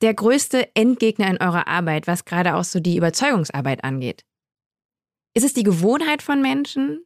der größte Endgegner in eurer Arbeit, was gerade auch so die Überzeugungsarbeit angeht? Ist es die Gewohnheit von Menschen?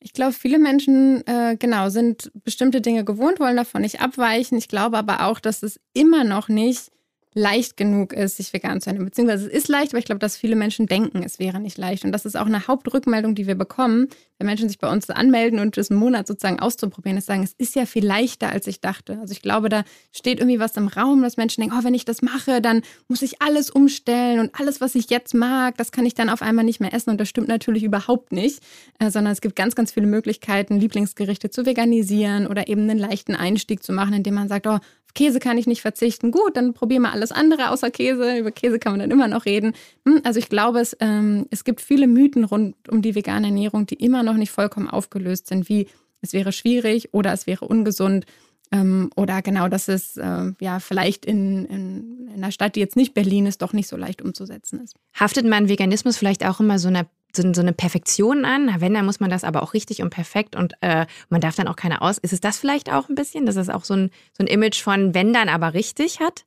Ich glaube, viele Menschen, äh, genau, sind bestimmte Dinge gewohnt, wollen davon nicht abweichen. Ich glaube aber auch, dass es immer noch nicht leicht genug ist, sich vegan zu ernähren. Beziehungsweise es ist leicht, aber ich glaube, dass viele Menschen denken, es wäre nicht leicht. Und das ist auch eine Hauptrückmeldung, die wir bekommen, wenn Menschen sich bei uns anmelden und es einen Monat sozusagen auszuprobieren, ist sagen, es ist ja viel leichter, als ich dachte. Also ich glaube, da steht irgendwie was im Raum, dass Menschen denken, oh, wenn ich das mache, dann muss ich alles umstellen und alles, was ich jetzt mag, das kann ich dann auf einmal nicht mehr essen. Und das stimmt natürlich überhaupt nicht, äh, sondern es gibt ganz, ganz viele Möglichkeiten, Lieblingsgerichte zu veganisieren oder eben einen leichten Einstieg zu machen, indem man sagt, oh, Käse kann ich nicht verzichten. Gut, dann probieren wir alles andere außer Käse. Über Käse kann man dann immer noch reden. Hm, also ich glaube, es, ähm, es gibt viele Mythen rund um die vegane Ernährung, die immer noch nicht vollkommen aufgelöst sind, wie es wäre schwierig oder es wäre ungesund. Ähm, oder genau, dass es äh, ja vielleicht in, in, in einer Stadt, die jetzt nicht Berlin ist, doch nicht so leicht umzusetzen ist. Haftet man Veganismus vielleicht auch immer so einer so, so eine Perfektion an. Wenn, dann muss man das aber auch richtig und perfekt und äh, man darf dann auch keine aus. Ist es das vielleicht auch ein bisschen, dass es auch so ein, so ein Image von wenn dann aber richtig hat?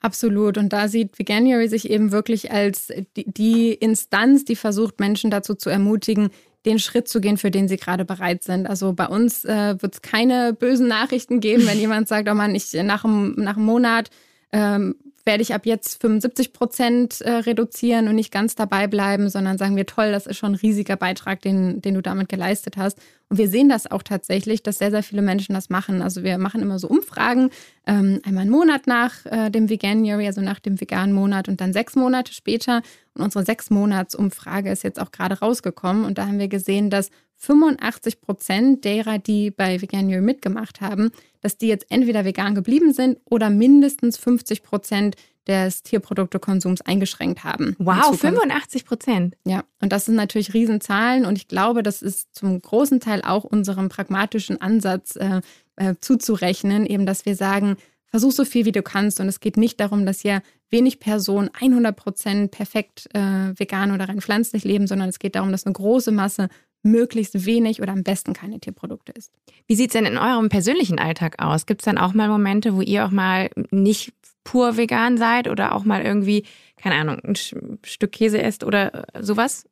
Absolut. Und da sieht Veganuary sich eben wirklich als die, die Instanz, die versucht, Menschen dazu zu ermutigen, den Schritt zu gehen, für den sie gerade bereit sind. Also bei uns äh, wird es keine bösen Nachrichten geben, wenn jemand sagt, oh Mann, ich nach einem, nach einem Monat ähm, werde ich ab jetzt 75 Prozent äh, reduzieren und nicht ganz dabei bleiben, sondern sagen wir, toll, das ist schon ein riesiger Beitrag, den, den du damit geleistet hast. Und wir sehen das auch tatsächlich, dass sehr, sehr viele Menschen das machen. Also wir machen immer so Umfragen, ähm, einmal einen Monat nach äh, dem Veganuary, also nach dem veganen Monat und dann sechs Monate später. Und unsere sechs Monats Umfrage ist jetzt auch gerade rausgekommen und da haben wir gesehen, dass 85 Prozent derer, die bei Veganuary mitgemacht haben, dass die jetzt entweder vegan geblieben sind oder mindestens 50 Prozent des Tierproduktekonsums eingeschränkt haben. Wow, 85 Prozent. Ja, und das sind natürlich Riesenzahlen und ich glaube, das ist zum großen Teil auch unserem pragmatischen Ansatz äh, äh, zuzurechnen, eben dass wir sagen, versuch so viel wie du kannst und es geht nicht darum, dass hier wenig Personen 100 Prozent perfekt äh, vegan oder rein pflanzlich leben, sondern es geht darum, dass eine große Masse möglichst wenig oder am besten keine Tierprodukte isst. Wie sieht es denn in eurem persönlichen Alltag aus? Gibt es dann auch mal Momente, wo ihr auch mal nicht pur vegan seid oder auch mal irgendwie, keine Ahnung, ein Stück Käse esst oder sowas?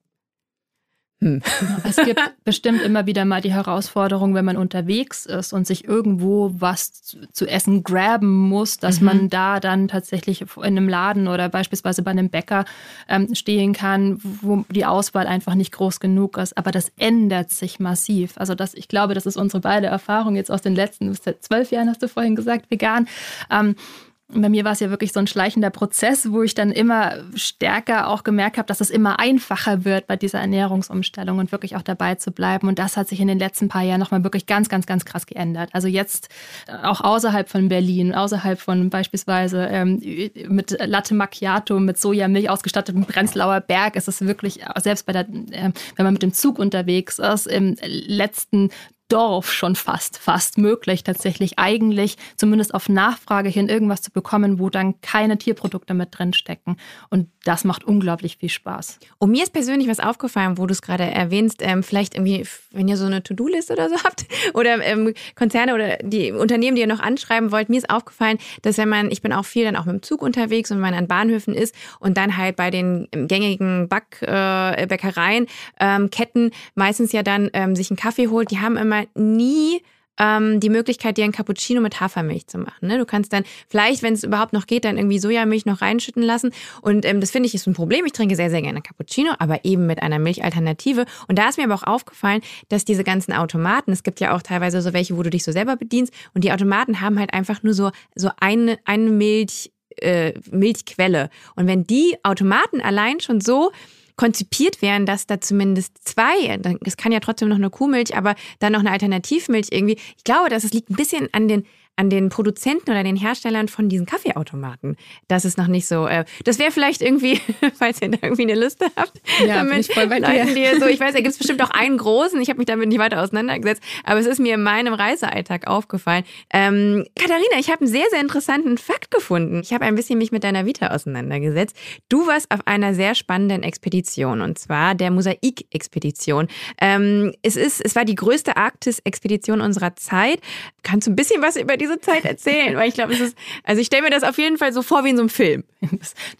Hm. Es gibt bestimmt immer wieder mal die Herausforderung, wenn man unterwegs ist und sich irgendwo was zu essen graben muss, dass mhm. man da dann tatsächlich in einem Laden oder beispielsweise bei einem Bäcker ähm, stehen kann, wo die Auswahl einfach nicht groß genug ist. Aber das ändert sich massiv. Also das, ich glaube, das ist unsere beide Erfahrung jetzt aus den letzten zwölf Jahren, hast du vorhin gesagt, vegan. Ähm, bei mir war es ja wirklich so ein schleichender Prozess, wo ich dann immer stärker auch gemerkt habe, dass es immer einfacher wird bei dieser Ernährungsumstellung und wirklich auch dabei zu bleiben. Und das hat sich in den letzten paar Jahren nochmal wirklich ganz, ganz, ganz krass geändert. Also jetzt äh, auch außerhalb von Berlin, außerhalb von beispielsweise ähm, mit Latte Macchiato, mit Sojamilch ausgestattetem Prenzlauer Berg, ist es wirklich, selbst bei der, äh, wenn man mit dem Zug unterwegs ist, im letzten Dorf schon fast, fast möglich, tatsächlich eigentlich zumindest auf Nachfrage hin irgendwas zu bekommen, wo dann keine Tierprodukte mit drin stecken. Und das macht unglaublich viel Spaß. Und mir ist persönlich was aufgefallen, wo du es gerade erwähnst, ähm, vielleicht irgendwie, wenn ihr so eine To-Do-Liste oder so habt oder ähm, Konzerne oder die Unternehmen, die ihr noch anschreiben wollt, mir ist aufgefallen, dass wenn man, ich bin auch viel dann auch mit dem Zug unterwegs und wenn man an Bahnhöfen ist und dann halt bei den gängigen Backbäckereien, äh, ähm, Ketten meistens ja dann ähm, sich einen Kaffee holt, die haben immer nie ähm, die Möglichkeit, dir ein Cappuccino mit Hafermilch zu machen. Ne? Du kannst dann vielleicht, wenn es überhaupt noch geht, dann irgendwie Sojamilch noch reinschütten lassen. Und ähm, das finde ich ist ein Problem. Ich trinke sehr, sehr gerne Cappuccino, aber eben mit einer Milchalternative. Und da ist mir aber auch aufgefallen, dass diese ganzen Automaten, es gibt ja auch teilweise so welche, wo du dich so selber bedienst, und die Automaten haben halt einfach nur so, so eine, eine Milch, äh, Milchquelle. Und wenn die Automaten allein schon so konzipiert wären, dass da zumindest zwei, es kann ja trotzdem noch eine Kuhmilch, aber dann noch eine Alternativmilch irgendwie. Ich glaube, dass es liegt ein bisschen an den an den Produzenten oder den Herstellern von diesen Kaffeeautomaten. Das ist noch nicht so. Äh, das wäre vielleicht irgendwie, falls ihr da irgendwie eine Liste habt, ja, mit ich voll bei Leuten, die so, ich weiß, da gibt es bestimmt auch einen großen. Ich habe mich damit nicht weiter auseinandergesetzt, aber es ist mir in meinem Reisealltag aufgefallen. Ähm, Katharina, ich habe einen sehr, sehr interessanten Fakt gefunden. Ich habe ein bisschen mich mit deiner Vita auseinandergesetzt. Du warst auf einer sehr spannenden Expedition und zwar der Mosaik-Expedition. Ähm, es ist, es war die größte Arktis-Expedition unserer Zeit. Kannst du ein bisschen was über diese diese Zeit erzählen? Weil ich glaube, es ist, also ich stelle mir das auf jeden Fall so vor wie in so einem Film.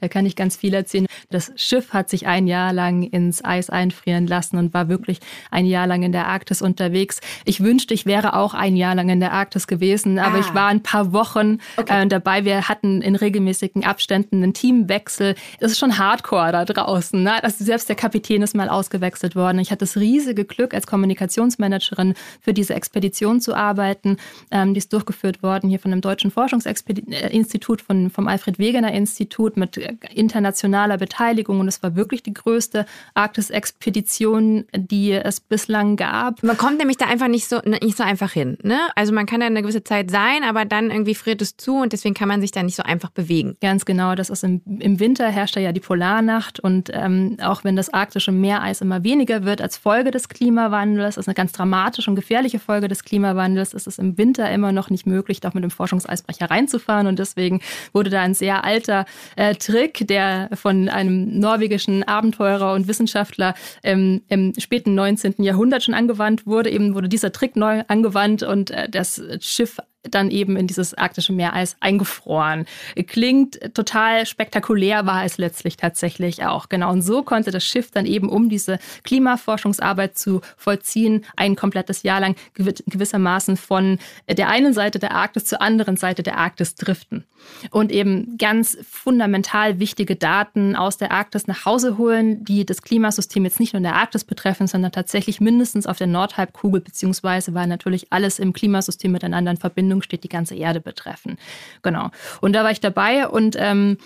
Da kann ich ganz viel erzählen. Das Schiff hat sich ein Jahr lang ins Eis einfrieren lassen und war wirklich ein Jahr lang in der Arktis unterwegs. Ich wünschte, ich wäre auch ein Jahr lang in der Arktis gewesen, aber ah. ich war ein paar Wochen okay. äh, dabei. Wir hatten in regelmäßigen Abständen einen Teamwechsel. Es ist schon Hardcore da draußen. Ne? Also selbst der Kapitän ist mal ausgewechselt worden. Ich hatte das riesige Glück, als Kommunikationsmanagerin für diese Expedition zu arbeiten. Ähm, die ist durchgeführt worden, hier von dem Deutschen Forschungsinstitut, von, vom Alfred Wegener Institut mit internationaler Beteiligung. Und es war wirklich die größte Arktis-Expedition, die es bislang gab. Man kommt nämlich da einfach nicht so, nicht so einfach hin. Ne? Also man kann da eine gewisse Zeit sein, aber dann irgendwie friert es zu und deswegen kann man sich da nicht so einfach bewegen. Ganz genau. Das ist im, im Winter herrscht da ja die Polarnacht und ähm, auch wenn das arktische Meereis immer weniger wird als Folge des Klimawandels, das ist eine ganz dramatische und gefährliche Folge des Klimawandels, ist es im Winter immer noch nicht möglich, ermöglicht, auch mit dem Forschungseisbrecher reinzufahren. Und deswegen wurde da ein sehr alter äh, Trick, der von einem norwegischen Abenteurer und Wissenschaftler ähm, im späten 19. Jahrhundert schon angewandt wurde. Eben wurde dieser Trick neu angewandt und äh, das Schiff dann eben in dieses arktische Meereis eingefroren. Klingt total spektakulär, war es letztlich tatsächlich auch. Genau. Und so konnte das Schiff dann eben, um diese Klimaforschungsarbeit zu vollziehen, ein komplettes Jahr lang gewissermaßen von der einen Seite der Arktis zur anderen Seite der Arktis driften. Und eben ganz fundamental wichtige Daten aus der Arktis nach Hause holen, die das Klimasystem jetzt nicht nur in der Arktis betreffen, sondern tatsächlich mindestens auf der Nordhalbkugel, beziehungsweise weil natürlich alles im Klimasystem miteinander in Verbindung Erfindungen steht, die ganze Erde betreffen. Genau. Und da war ich dabei und ähm,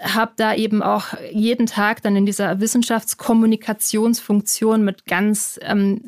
habe da eben auch jeden Tag dann in dieser Wissenschaftskommunikationsfunktion mit ganz ähm,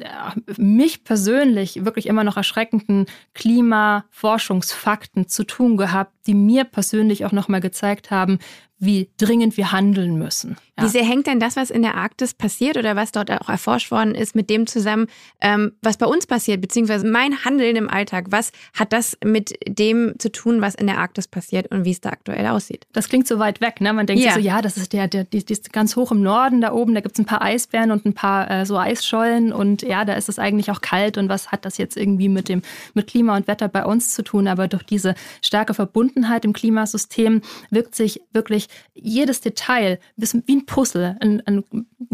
mich persönlich wirklich immer noch erschreckenden Klimaforschungsfakten zu tun gehabt, die mir persönlich auch nochmal gezeigt haben, wie dringend wir handeln müssen. Ja. Wie sehr hängt denn das, was in der Arktis passiert oder was dort auch erforscht worden ist, mit dem zusammen, ähm, was bei uns passiert, beziehungsweise mein Handeln im Alltag? Was hat das mit dem zu tun, was in der Arktis passiert und wie es da aktuell aussieht? Das klingt so weit weg, ne? Man denkt ja. so, ja, das ist der, der, die, die ist ganz hoch im Norden da oben, da gibt es ein paar Eisbären und ein paar äh, so Eisschollen und ja, da ist es eigentlich auch kalt und was hat das jetzt irgendwie mit dem mit Klima und Wetter bei uns zu tun? Aber durch diese starke Verbundenheit im Klimasystem wirkt sich wirklich jedes Detail wie ein Puzzle, ein, ein,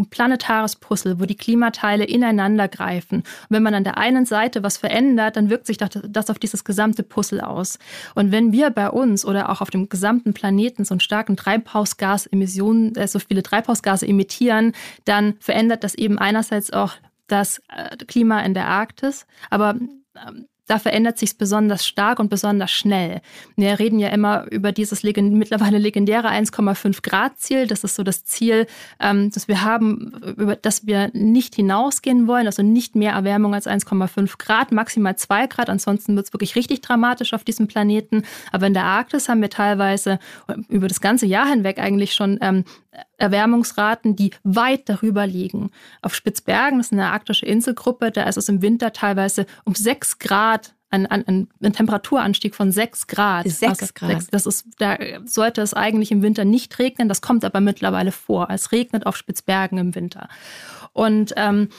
planetares Puzzle, wo die Klimateile ineinander greifen. Und wenn man an der einen Seite was verändert, dann wirkt sich das auf dieses gesamte Puzzle aus. Und wenn wir bei uns oder auch auf dem gesamten Planeten so einen starken Treibhausgasemissionen, äh, so viele Treibhausgase emittieren, dann verändert das eben einerseits auch das äh, Klima in der Arktis, aber ähm, da verändert sich besonders stark und besonders schnell. Wir reden ja immer über dieses legend mittlerweile legendäre 1,5 Grad Ziel. Das ist so das Ziel, ähm, das wir haben, über das wir nicht hinausgehen wollen, also nicht mehr Erwärmung als 1,5 Grad, maximal 2 Grad. Ansonsten wird es wirklich richtig dramatisch auf diesem Planeten. Aber in der Arktis haben wir teilweise über das ganze Jahr hinweg eigentlich schon ähm, Erwärmungsraten, die weit darüber liegen. Auf Spitzbergen, das ist eine arktische Inselgruppe, da ist es im Winter teilweise um sechs Grad ein, ein, ein, Temperaturanstieg von sechs Grad. Sechs also Grad. Sechs, das ist, da sollte es eigentlich im Winter nicht regnen. Das kommt aber mittlerweile vor. Es regnet auf Spitzbergen im Winter. Und ähm,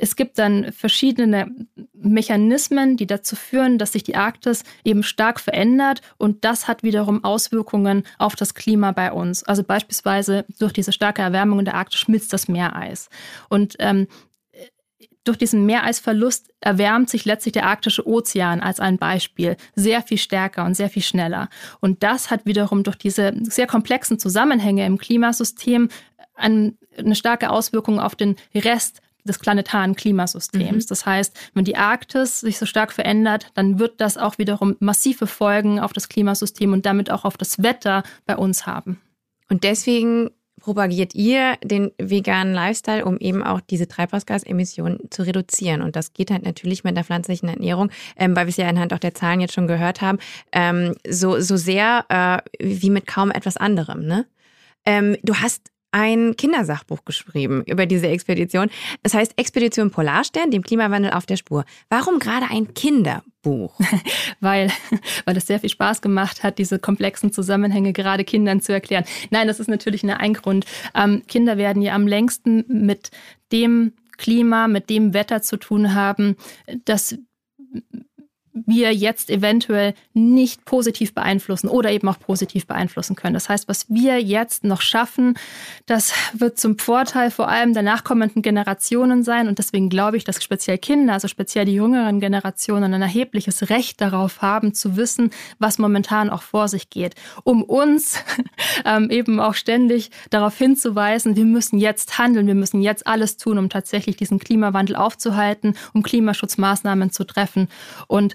es gibt dann verschiedene Mechanismen, die dazu führen, dass sich die Arktis eben stark verändert und das hat wiederum Auswirkungen auf das Klima bei uns. Also beispielsweise durch diese starke Erwärmung in der Arktis schmilzt das Meereis. Und ähm, durch diesen Meereisverlust erwärmt sich letztlich der arktische Ozean als ein Beispiel sehr viel stärker und sehr viel schneller. Und das hat wiederum durch diese sehr komplexen Zusammenhänge im Klimasystem eine starke Auswirkung auf den Rest des planetaren Klimasystems. Mhm. Das heißt, wenn die Arktis sich so stark verändert, dann wird das auch wiederum massive Folgen auf das Klimasystem und damit auch auf das Wetter bei uns haben. Und deswegen propagiert ihr den veganen Lifestyle, um eben auch diese Treibhausgasemissionen zu reduzieren. Und das geht halt natürlich mit der pflanzlichen Ernährung, ähm, weil wir es ja anhand auch der Zahlen jetzt schon gehört haben, ähm, so, so sehr äh, wie mit kaum etwas anderem. Ne? Ähm, du hast ein Kindersachbuch geschrieben über diese Expedition. Es heißt Expedition Polarstern, dem Klimawandel auf der Spur. Warum gerade ein Kinderbuch? weil, weil es sehr viel Spaß gemacht hat, diese komplexen Zusammenhänge gerade Kindern zu erklären. Nein, das ist natürlich nur ein Grund. Ähm, Kinder werden ja am längsten mit dem Klima, mit dem Wetter zu tun haben, das wir jetzt eventuell nicht positiv beeinflussen oder eben auch positiv beeinflussen können. Das heißt, was wir jetzt noch schaffen, das wird zum Vorteil vor allem der nachkommenden Generationen sein. Und deswegen glaube ich, dass speziell Kinder, also speziell die jüngeren Generationen, ein erhebliches Recht darauf haben, zu wissen, was momentan auch vor sich geht. Um uns ähm, eben auch ständig darauf hinzuweisen, wir müssen jetzt handeln, wir müssen jetzt alles tun, um tatsächlich diesen Klimawandel aufzuhalten, um Klimaschutzmaßnahmen zu treffen. Und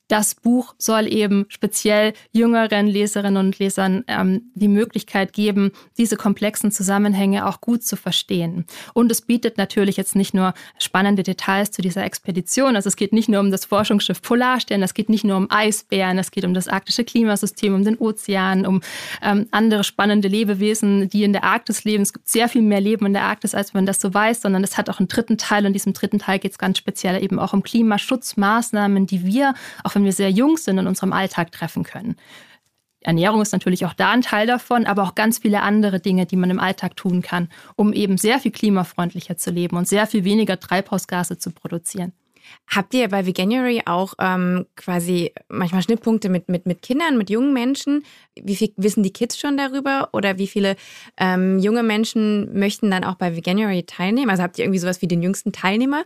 das Buch soll eben speziell jüngeren Leserinnen und Lesern ähm, die Möglichkeit geben, diese komplexen Zusammenhänge auch gut zu verstehen. Und es bietet natürlich jetzt nicht nur spannende Details zu dieser Expedition. Also es geht nicht nur um das Forschungsschiff Polarstern, es geht nicht nur um Eisbären, es geht um das arktische Klimasystem, um den Ozean, um ähm, andere spannende Lebewesen, die in der Arktis leben. Es gibt sehr viel mehr Leben in der Arktis, als man das so weiß, sondern es hat auch einen dritten Teil. Und in diesem dritten Teil geht es ganz speziell eben auch um Klimaschutzmaßnahmen, die wir, auch wenn wir sehr jung sind, in unserem Alltag treffen können. Ernährung ist natürlich auch da ein Teil davon, aber auch ganz viele andere Dinge, die man im Alltag tun kann, um eben sehr viel klimafreundlicher zu leben und sehr viel weniger Treibhausgase zu produzieren. Habt ihr bei Veganuary auch ähm, quasi manchmal Schnittpunkte mit, mit, mit Kindern, mit jungen Menschen? Wie viel wissen die Kids schon darüber? Oder wie viele ähm, junge Menschen möchten dann auch bei Veganuary teilnehmen? Also habt ihr irgendwie sowas wie den jüngsten Teilnehmer?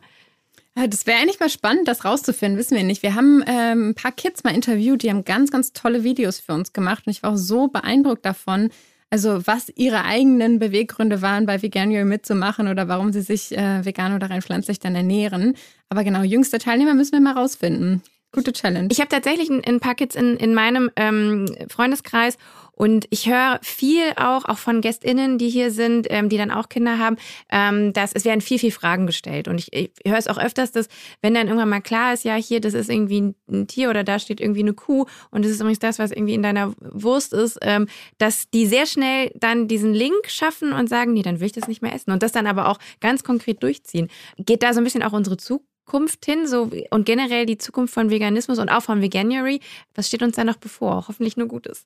Das wäre eigentlich mal spannend, das rauszufinden, wissen wir nicht. Wir haben ähm, ein paar Kids mal interviewt, die haben ganz, ganz tolle Videos für uns gemacht und ich war auch so beeindruckt davon, also was ihre eigenen Beweggründe waren, bei Veganuary mitzumachen oder warum sie sich äh, vegan oder rein pflanzlich dann ernähren. Aber genau, jüngste Teilnehmer müssen wir mal rausfinden. Gute Challenge. Ich habe tatsächlich ein, paar Kids in, in meinem ähm, Freundeskreis und ich höre viel auch, auch von GästInnen, die hier sind, ähm, die dann auch Kinder haben, ähm, dass es werden viel, viel Fragen gestellt. Und ich, ich höre es auch öfters, dass, wenn dann irgendwann mal klar ist, ja, hier, das ist irgendwie ein, Tier oder da steht irgendwie eine Kuh und das ist übrigens das, was irgendwie in deiner Wurst ist, ähm, dass die sehr schnell dann diesen Link schaffen und sagen, nee, dann will ich das nicht mehr essen. Und das dann aber auch ganz konkret durchziehen. Geht da so ein bisschen auch unsere Zukunft? Zukunft hin so und generell die Zukunft von Veganismus und auch von Veganuary? Was steht uns da noch bevor? Hoffentlich nur Gutes.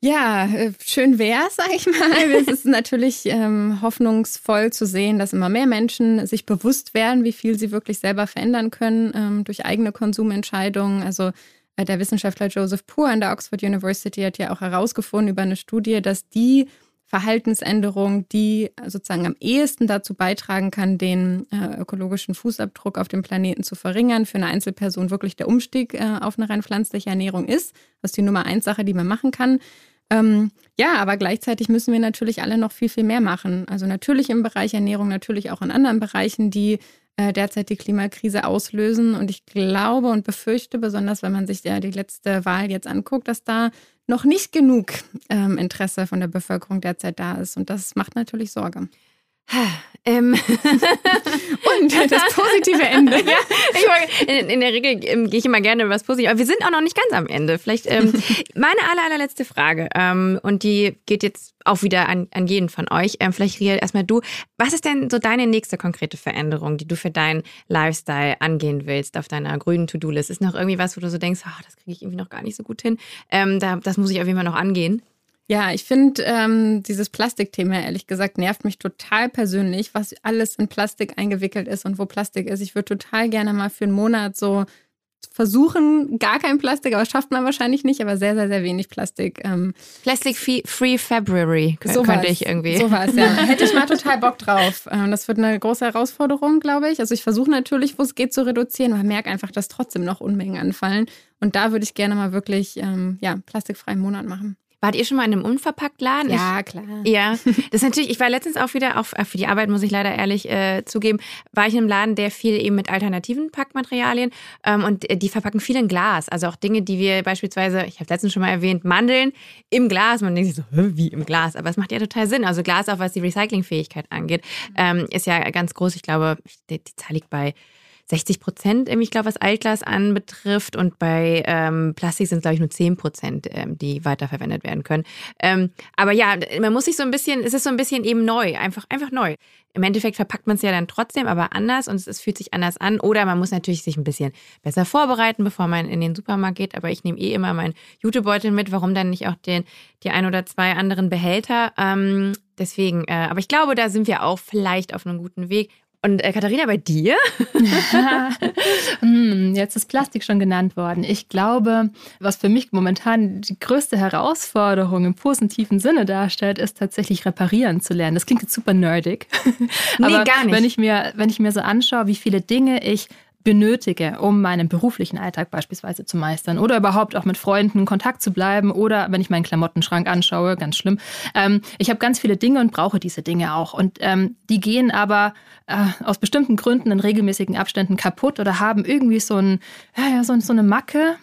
Ja, äh, schön wär's, sag ich mal. es ist natürlich ähm, hoffnungsvoll zu sehen, dass immer mehr Menschen sich bewusst werden, wie viel sie wirklich selber verändern können ähm, durch eigene Konsumentscheidungen. Also äh, der Wissenschaftler Joseph Poor an der Oxford University hat ja auch herausgefunden über eine Studie, dass die Verhaltensänderung, die sozusagen am ehesten dazu beitragen kann, den äh, ökologischen Fußabdruck auf dem Planeten zu verringern, für eine Einzelperson wirklich der Umstieg äh, auf eine rein pflanzliche Ernährung ist. Das ist die Nummer eins Sache, die man machen kann. Ähm, ja, aber gleichzeitig müssen wir natürlich alle noch viel, viel mehr machen. Also natürlich im Bereich Ernährung, natürlich auch in anderen Bereichen, die äh, derzeit die Klimakrise auslösen. Und ich glaube und befürchte, besonders wenn man sich ja die letzte Wahl jetzt anguckt, dass da noch nicht genug ähm, Interesse von der Bevölkerung derzeit da ist. Und das macht natürlich Sorge. Ähm. Und das positive Ende. ja, ich, in, in, der Regel ähm, gehe ich immer gerne über das Positive. Aber wir sind auch noch nicht ganz am Ende. Vielleicht ähm, meine aller, allerletzte Frage. Ähm, und die geht jetzt auch wieder an, an jeden von euch. Ähm, vielleicht, Riel, erstmal du. Was ist denn so deine nächste konkrete Veränderung, die du für deinen Lifestyle angehen willst auf deiner grünen To-Do-List? Ist noch irgendwie was, wo du so denkst, oh, das kriege ich irgendwie noch gar nicht so gut hin? Ähm, da, das muss ich auf jeden Fall noch angehen. Ja, ich finde ähm, dieses Plastikthema ehrlich gesagt nervt mich total persönlich, was alles in Plastik eingewickelt ist und wo Plastik ist. Ich würde total gerne mal für einen Monat so versuchen, gar kein Plastik, aber schafft man wahrscheinlich nicht, aber sehr, sehr, sehr wenig Plastik. Ähm, Plastic Free February so könnte ich irgendwie. So was, ja. Hätte ich mal total Bock drauf. Ähm, das wird eine große Herausforderung, glaube ich. Also ich versuche natürlich, wo es geht, zu reduzieren, aber merke einfach, dass trotzdem noch Unmengen anfallen. Und da würde ich gerne mal wirklich ähm, ja, plastikfreien Monat machen. Wart ihr schon mal in einem Unverpacktladen? Ja, klar. Ja, das ist natürlich, ich war letztens auch wieder, auch für die Arbeit muss ich leider ehrlich äh, zugeben, war ich in einem Laden, der viel eben mit alternativen Packmaterialien ähm, und äh, die verpacken viel in Glas. Also auch Dinge, die wir beispielsweise, ich habe letztens schon mal erwähnt, Mandeln im Glas. Man denkt sich so, wie im Glas? Aber es macht ja total Sinn. Also Glas, auch was die Recyclingfähigkeit angeht, ähm, ist ja ganz groß. Ich glaube, die, die Zahl liegt bei 60 Prozent, ich glaube, was Altglas anbetrifft. Und bei ähm, Plastik sind es, glaube ich, nur 10 Prozent, ähm, die weiterverwendet werden können. Ähm, aber ja, man muss sich so ein bisschen, es ist so ein bisschen eben neu, einfach, einfach neu. Im Endeffekt verpackt man es ja dann trotzdem, aber anders und es, es fühlt sich anders an. Oder man muss natürlich sich ein bisschen besser vorbereiten, bevor man in den Supermarkt geht. Aber ich nehme eh immer meinen Jutebeutel mit. Warum dann nicht auch den, die ein oder zwei anderen Behälter? Ähm, deswegen, äh, aber ich glaube, da sind wir auch vielleicht auf einem guten Weg. Und äh, Katharina, bei dir? hm, jetzt ist Plastik schon genannt worden. Ich glaube, was für mich momentan die größte Herausforderung im positiven Sinne darstellt, ist tatsächlich reparieren zu lernen. Das klingt jetzt super nerdig. Aber nee, gar nicht. Wenn ich, mir, wenn ich mir so anschaue, wie viele Dinge ich benötige, um meinen beruflichen Alltag beispielsweise zu meistern oder überhaupt auch mit Freunden in Kontakt zu bleiben oder wenn ich meinen Klamottenschrank anschaue, ganz schlimm. Ähm, ich habe ganz viele Dinge und brauche diese Dinge auch und ähm, die gehen aber äh, aus bestimmten Gründen in regelmäßigen Abständen kaputt oder haben irgendwie so, ein, ja, so, so eine Macke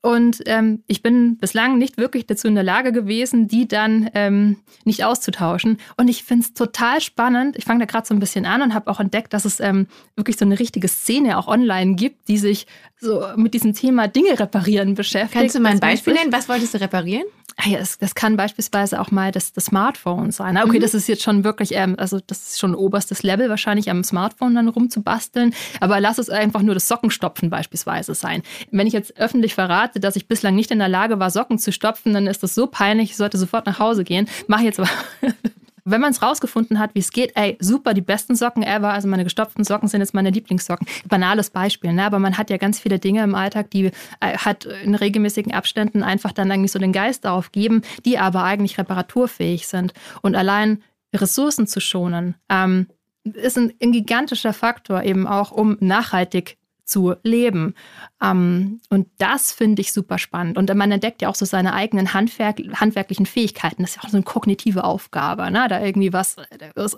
und ähm, ich bin bislang nicht wirklich dazu in der Lage gewesen, die dann ähm, nicht auszutauschen. Und ich finde es total spannend. Ich fange da gerade so ein bisschen an und habe auch entdeckt, dass es ähm, wirklich so eine richtige Szene auch online gibt, die sich so mit diesem Thema Dinge reparieren beschäftigt. Kannst du mal ein Beispiel nennen? Was wolltest du reparieren? Ah ja, das, das kann beispielsweise auch mal das, das Smartphone sein. Okay, mhm. das ist jetzt schon wirklich, ähm, also das ist schon oberstes Level, wahrscheinlich am Smartphone dann rumzubasteln. Aber lass es einfach nur das Sockenstopfen beispielsweise sein. Wenn ich jetzt öffentlich verrate, dass ich bislang nicht in der Lage war, Socken zu stopfen, dann ist das so peinlich, ich sollte sofort nach Hause gehen. Mach jetzt aber wenn man es rausgefunden hat, wie es geht, ey, super, die besten Socken ever. Also meine gestopften Socken sind jetzt meine Lieblingssocken. Banales Beispiel, ne? Aber man hat ja ganz viele Dinge im Alltag, die äh, hat in regelmäßigen Abständen einfach dann eigentlich so den Geist darauf geben, die aber eigentlich reparaturfähig sind. Und allein Ressourcen zu schonen, ähm, ist ein, ein gigantischer Faktor eben auch, um nachhaltig zu leben. Ähm, und das finde ich super spannend. Und man entdeckt ja auch so seine eigenen Handwerk handwerklichen Fähigkeiten. Das ist ja auch so eine kognitive Aufgabe, ne? da irgendwie was das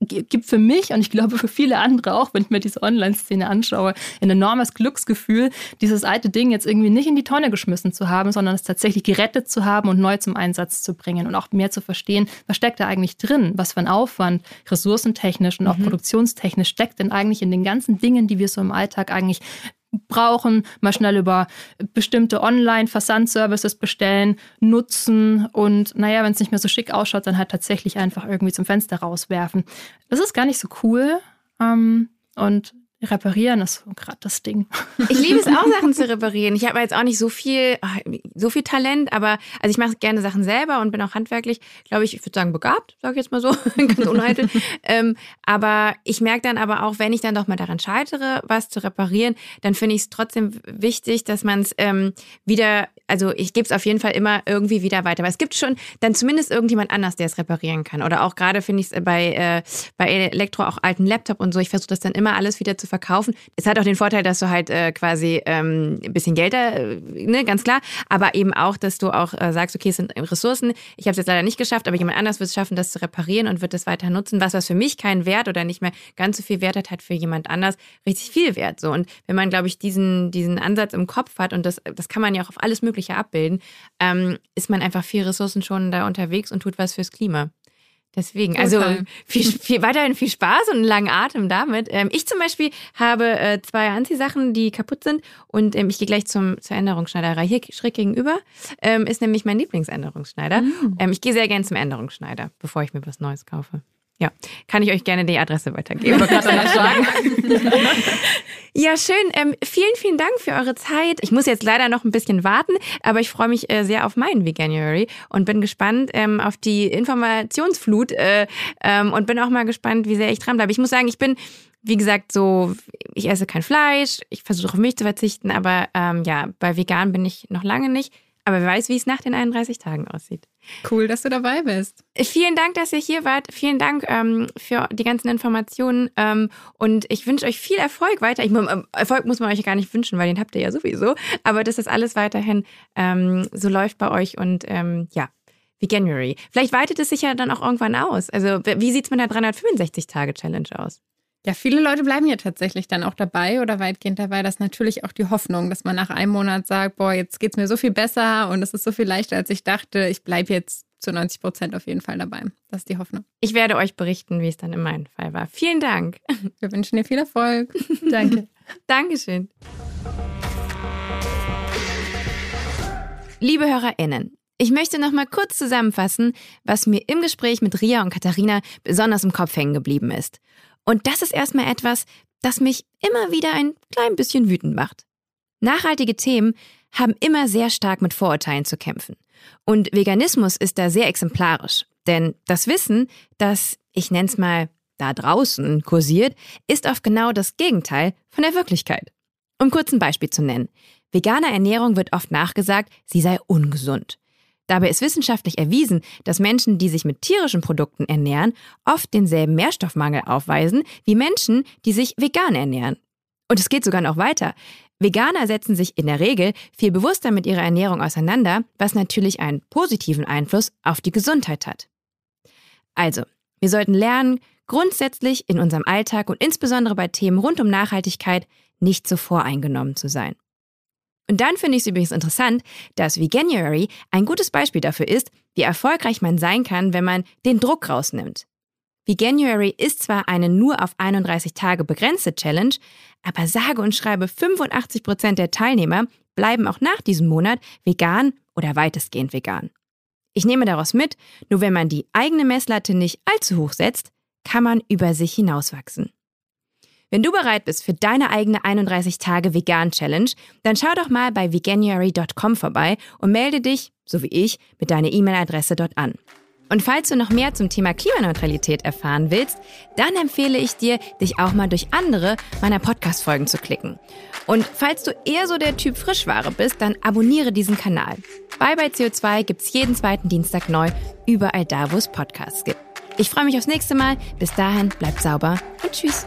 gibt für mich und ich glaube für viele andere auch, wenn ich mir diese Online-Szene anschaue, ein enormes Glücksgefühl, dieses alte Ding jetzt irgendwie nicht in die Tonne geschmissen zu haben, sondern es tatsächlich gerettet zu haben und neu zum Einsatz zu bringen und auch mehr zu verstehen, was steckt da eigentlich drin, was für ein Aufwand, ressourcentechnisch und auch mhm. produktionstechnisch steckt denn eigentlich in den ganzen Dingen, die wir so im Alltag eigentlich brauchen, mal schnell über bestimmte Online-Versandservices bestellen, nutzen und naja, wenn es nicht mehr so schick ausschaut, dann halt tatsächlich einfach irgendwie zum Fenster rauswerfen. Das ist gar nicht so cool. Ähm, und Reparieren ist gerade das Ding. Ich liebe es auch, Sachen zu reparieren. Ich habe jetzt auch nicht so viel, ah, so viel Talent, aber also ich mache gerne Sachen selber und bin auch handwerklich, glaube ich, ich würde sagen begabt, sage ich jetzt mal so, ganz uneitel. ähm, aber ich merke dann aber auch, wenn ich dann doch mal daran scheitere, was zu reparieren, dann finde ich es trotzdem wichtig, dass man es ähm, wieder, also ich gebe es auf jeden Fall immer irgendwie wieder weiter. Weil es gibt schon dann zumindest irgendjemand anders, der es reparieren kann. Oder auch gerade finde ich es bei, äh, bei Elektro auch alten Laptop und so, ich versuche das dann immer alles wieder zu verkaufen. Es hat auch den Vorteil, dass du halt äh, quasi ähm, ein bisschen Geld äh, ne, ganz klar, aber eben auch, dass du auch äh, sagst, okay, es sind Ressourcen. Ich habe es jetzt leider nicht geschafft, aber jemand anders wird es schaffen, das zu reparieren und wird das weiter nutzen. Was, was für mich keinen Wert oder nicht mehr ganz so viel Wert hat, hat für jemand anders richtig viel Wert. So. Und wenn man, glaube ich, diesen, diesen Ansatz im Kopf hat und das, das kann man ja auch auf alles Mögliche abbilden, ähm, ist man einfach viel Ressourcen schon da unterwegs und tut was fürs Klima. Deswegen, also viel, viel, weiterhin viel Spaß und einen langen Atem damit. Ähm, ich zum Beispiel habe äh, zwei Anziehsachen, die kaputt sind und ähm, ich gehe gleich zum, zur Änderungsschneiderei. Hier schräg gegenüber ähm, ist nämlich mein Lieblingsänderungsschneider. Mhm. Ähm, ich gehe sehr gerne zum Änderungsschneider, bevor ich mir was Neues kaufe. Ja, kann ich euch gerne die Adresse weitergeben. ja, schön. Ähm, vielen, vielen Dank für eure Zeit. Ich muss jetzt leider noch ein bisschen warten, aber ich freue mich äh, sehr auf meinen Veganuary und bin gespannt ähm, auf die Informationsflut äh, ähm, und bin auch mal gespannt, wie sehr ich dranbleibe. Ich muss sagen, ich bin wie gesagt, so, ich esse kein Fleisch, ich versuche auf Milch zu verzichten, aber ähm, ja, bei vegan bin ich noch lange nicht. Aber wer weiß, wie es nach den 31 Tagen aussieht. Cool, dass du dabei bist. Vielen Dank, dass ihr hier wart. Vielen Dank ähm, für die ganzen Informationen. Ähm, und ich wünsche euch viel Erfolg weiter. Ich, ähm, Erfolg muss man euch gar nicht wünschen, weil den habt ihr ja sowieso. Aber dass das alles weiterhin ähm, so läuft bei euch. Und ähm, ja, wie January. Vielleicht weitet es sich ja dann auch irgendwann aus. Also, wie sieht es mit der 365-Tage-Challenge aus? Ja, viele Leute bleiben ja tatsächlich dann auch dabei oder weitgehend dabei. Das ist natürlich auch die Hoffnung, dass man nach einem Monat sagt, boah, jetzt geht es mir so viel besser und es ist so viel leichter, als ich dachte. Ich bleibe jetzt zu 90 Prozent auf jeden Fall dabei. Das ist die Hoffnung. Ich werde euch berichten, wie es dann in meinem Fall war. Vielen Dank. Wir wünschen dir viel Erfolg. Danke. Dankeschön. Liebe HörerInnen, ich möchte noch mal kurz zusammenfassen, was mir im Gespräch mit Ria und Katharina besonders im Kopf hängen geblieben ist. Und das ist erstmal etwas, das mich immer wieder ein klein bisschen wütend macht. Nachhaltige Themen haben immer sehr stark mit Vorurteilen zu kämpfen. Und Veganismus ist da sehr exemplarisch. Denn das Wissen, das, ich nenne es mal, da draußen kursiert, ist oft genau das Gegenteil von der Wirklichkeit. Um kurz ein Beispiel zu nennen. Veganer Ernährung wird oft nachgesagt, sie sei ungesund. Dabei ist wissenschaftlich erwiesen, dass Menschen, die sich mit tierischen Produkten ernähren, oft denselben Nährstoffmangel aufweisen wie Menschen, die sich vegan ernähren. Und es geht sogar noch weiter. Veganer setzen sich in der Regel viel bewusster mit ihrer Ernährung auseinander, was natürlich einen positiven Einfluss auf die Gesundheit hat. Also, wir sollten lernen, grundsätzlich in unserem Alltag und insbesondere bei Themen rund um Nachhaltigkeit nicht so voreingenommen zu sein. Und dann finde ich es übrigens interessant, dass Veganuary ein gutes Beispiel dafür ist, wie erfolgreich man sein kann, wenn man den Druck rausnimmt. Veganuary ist zwar eine nur auf 31 Tage begrenzte Challenge, aber sage und schreibe 85 Prozent der Teilnehmer bleiben auch nach diesem Monat vegan oder weitestgehend vegan. Ich nehme daraus mit, nur wenn man die eigene Messlatte nicht allzu hoch setzt, kann man über sich hinauswachsen. Wenn du bereit bist für deine eigene 31 Tage Vegan Challenge, dann schau doch mal bei veganuary.com vorbei und melde dich, so wie ich, mit deiner E-Mail-Adresse dort an. Und falls du noch mehr zum Thema Klimaneutralität erfahren willst, dann empfehle ich dir, dich auch mal durch andere meiner Podcast-Folgen zu klicken. Und falls du eher so der Typ Frischware bist, dann abonniere diesen Kanal. Bye bye CO2 gibt's jeden zweiten Dienstag neu, überall da, wo es Podcasts gibt. Ich freue mich aufs nächste Mal. Bis dahin, bleib sauber und tschüss.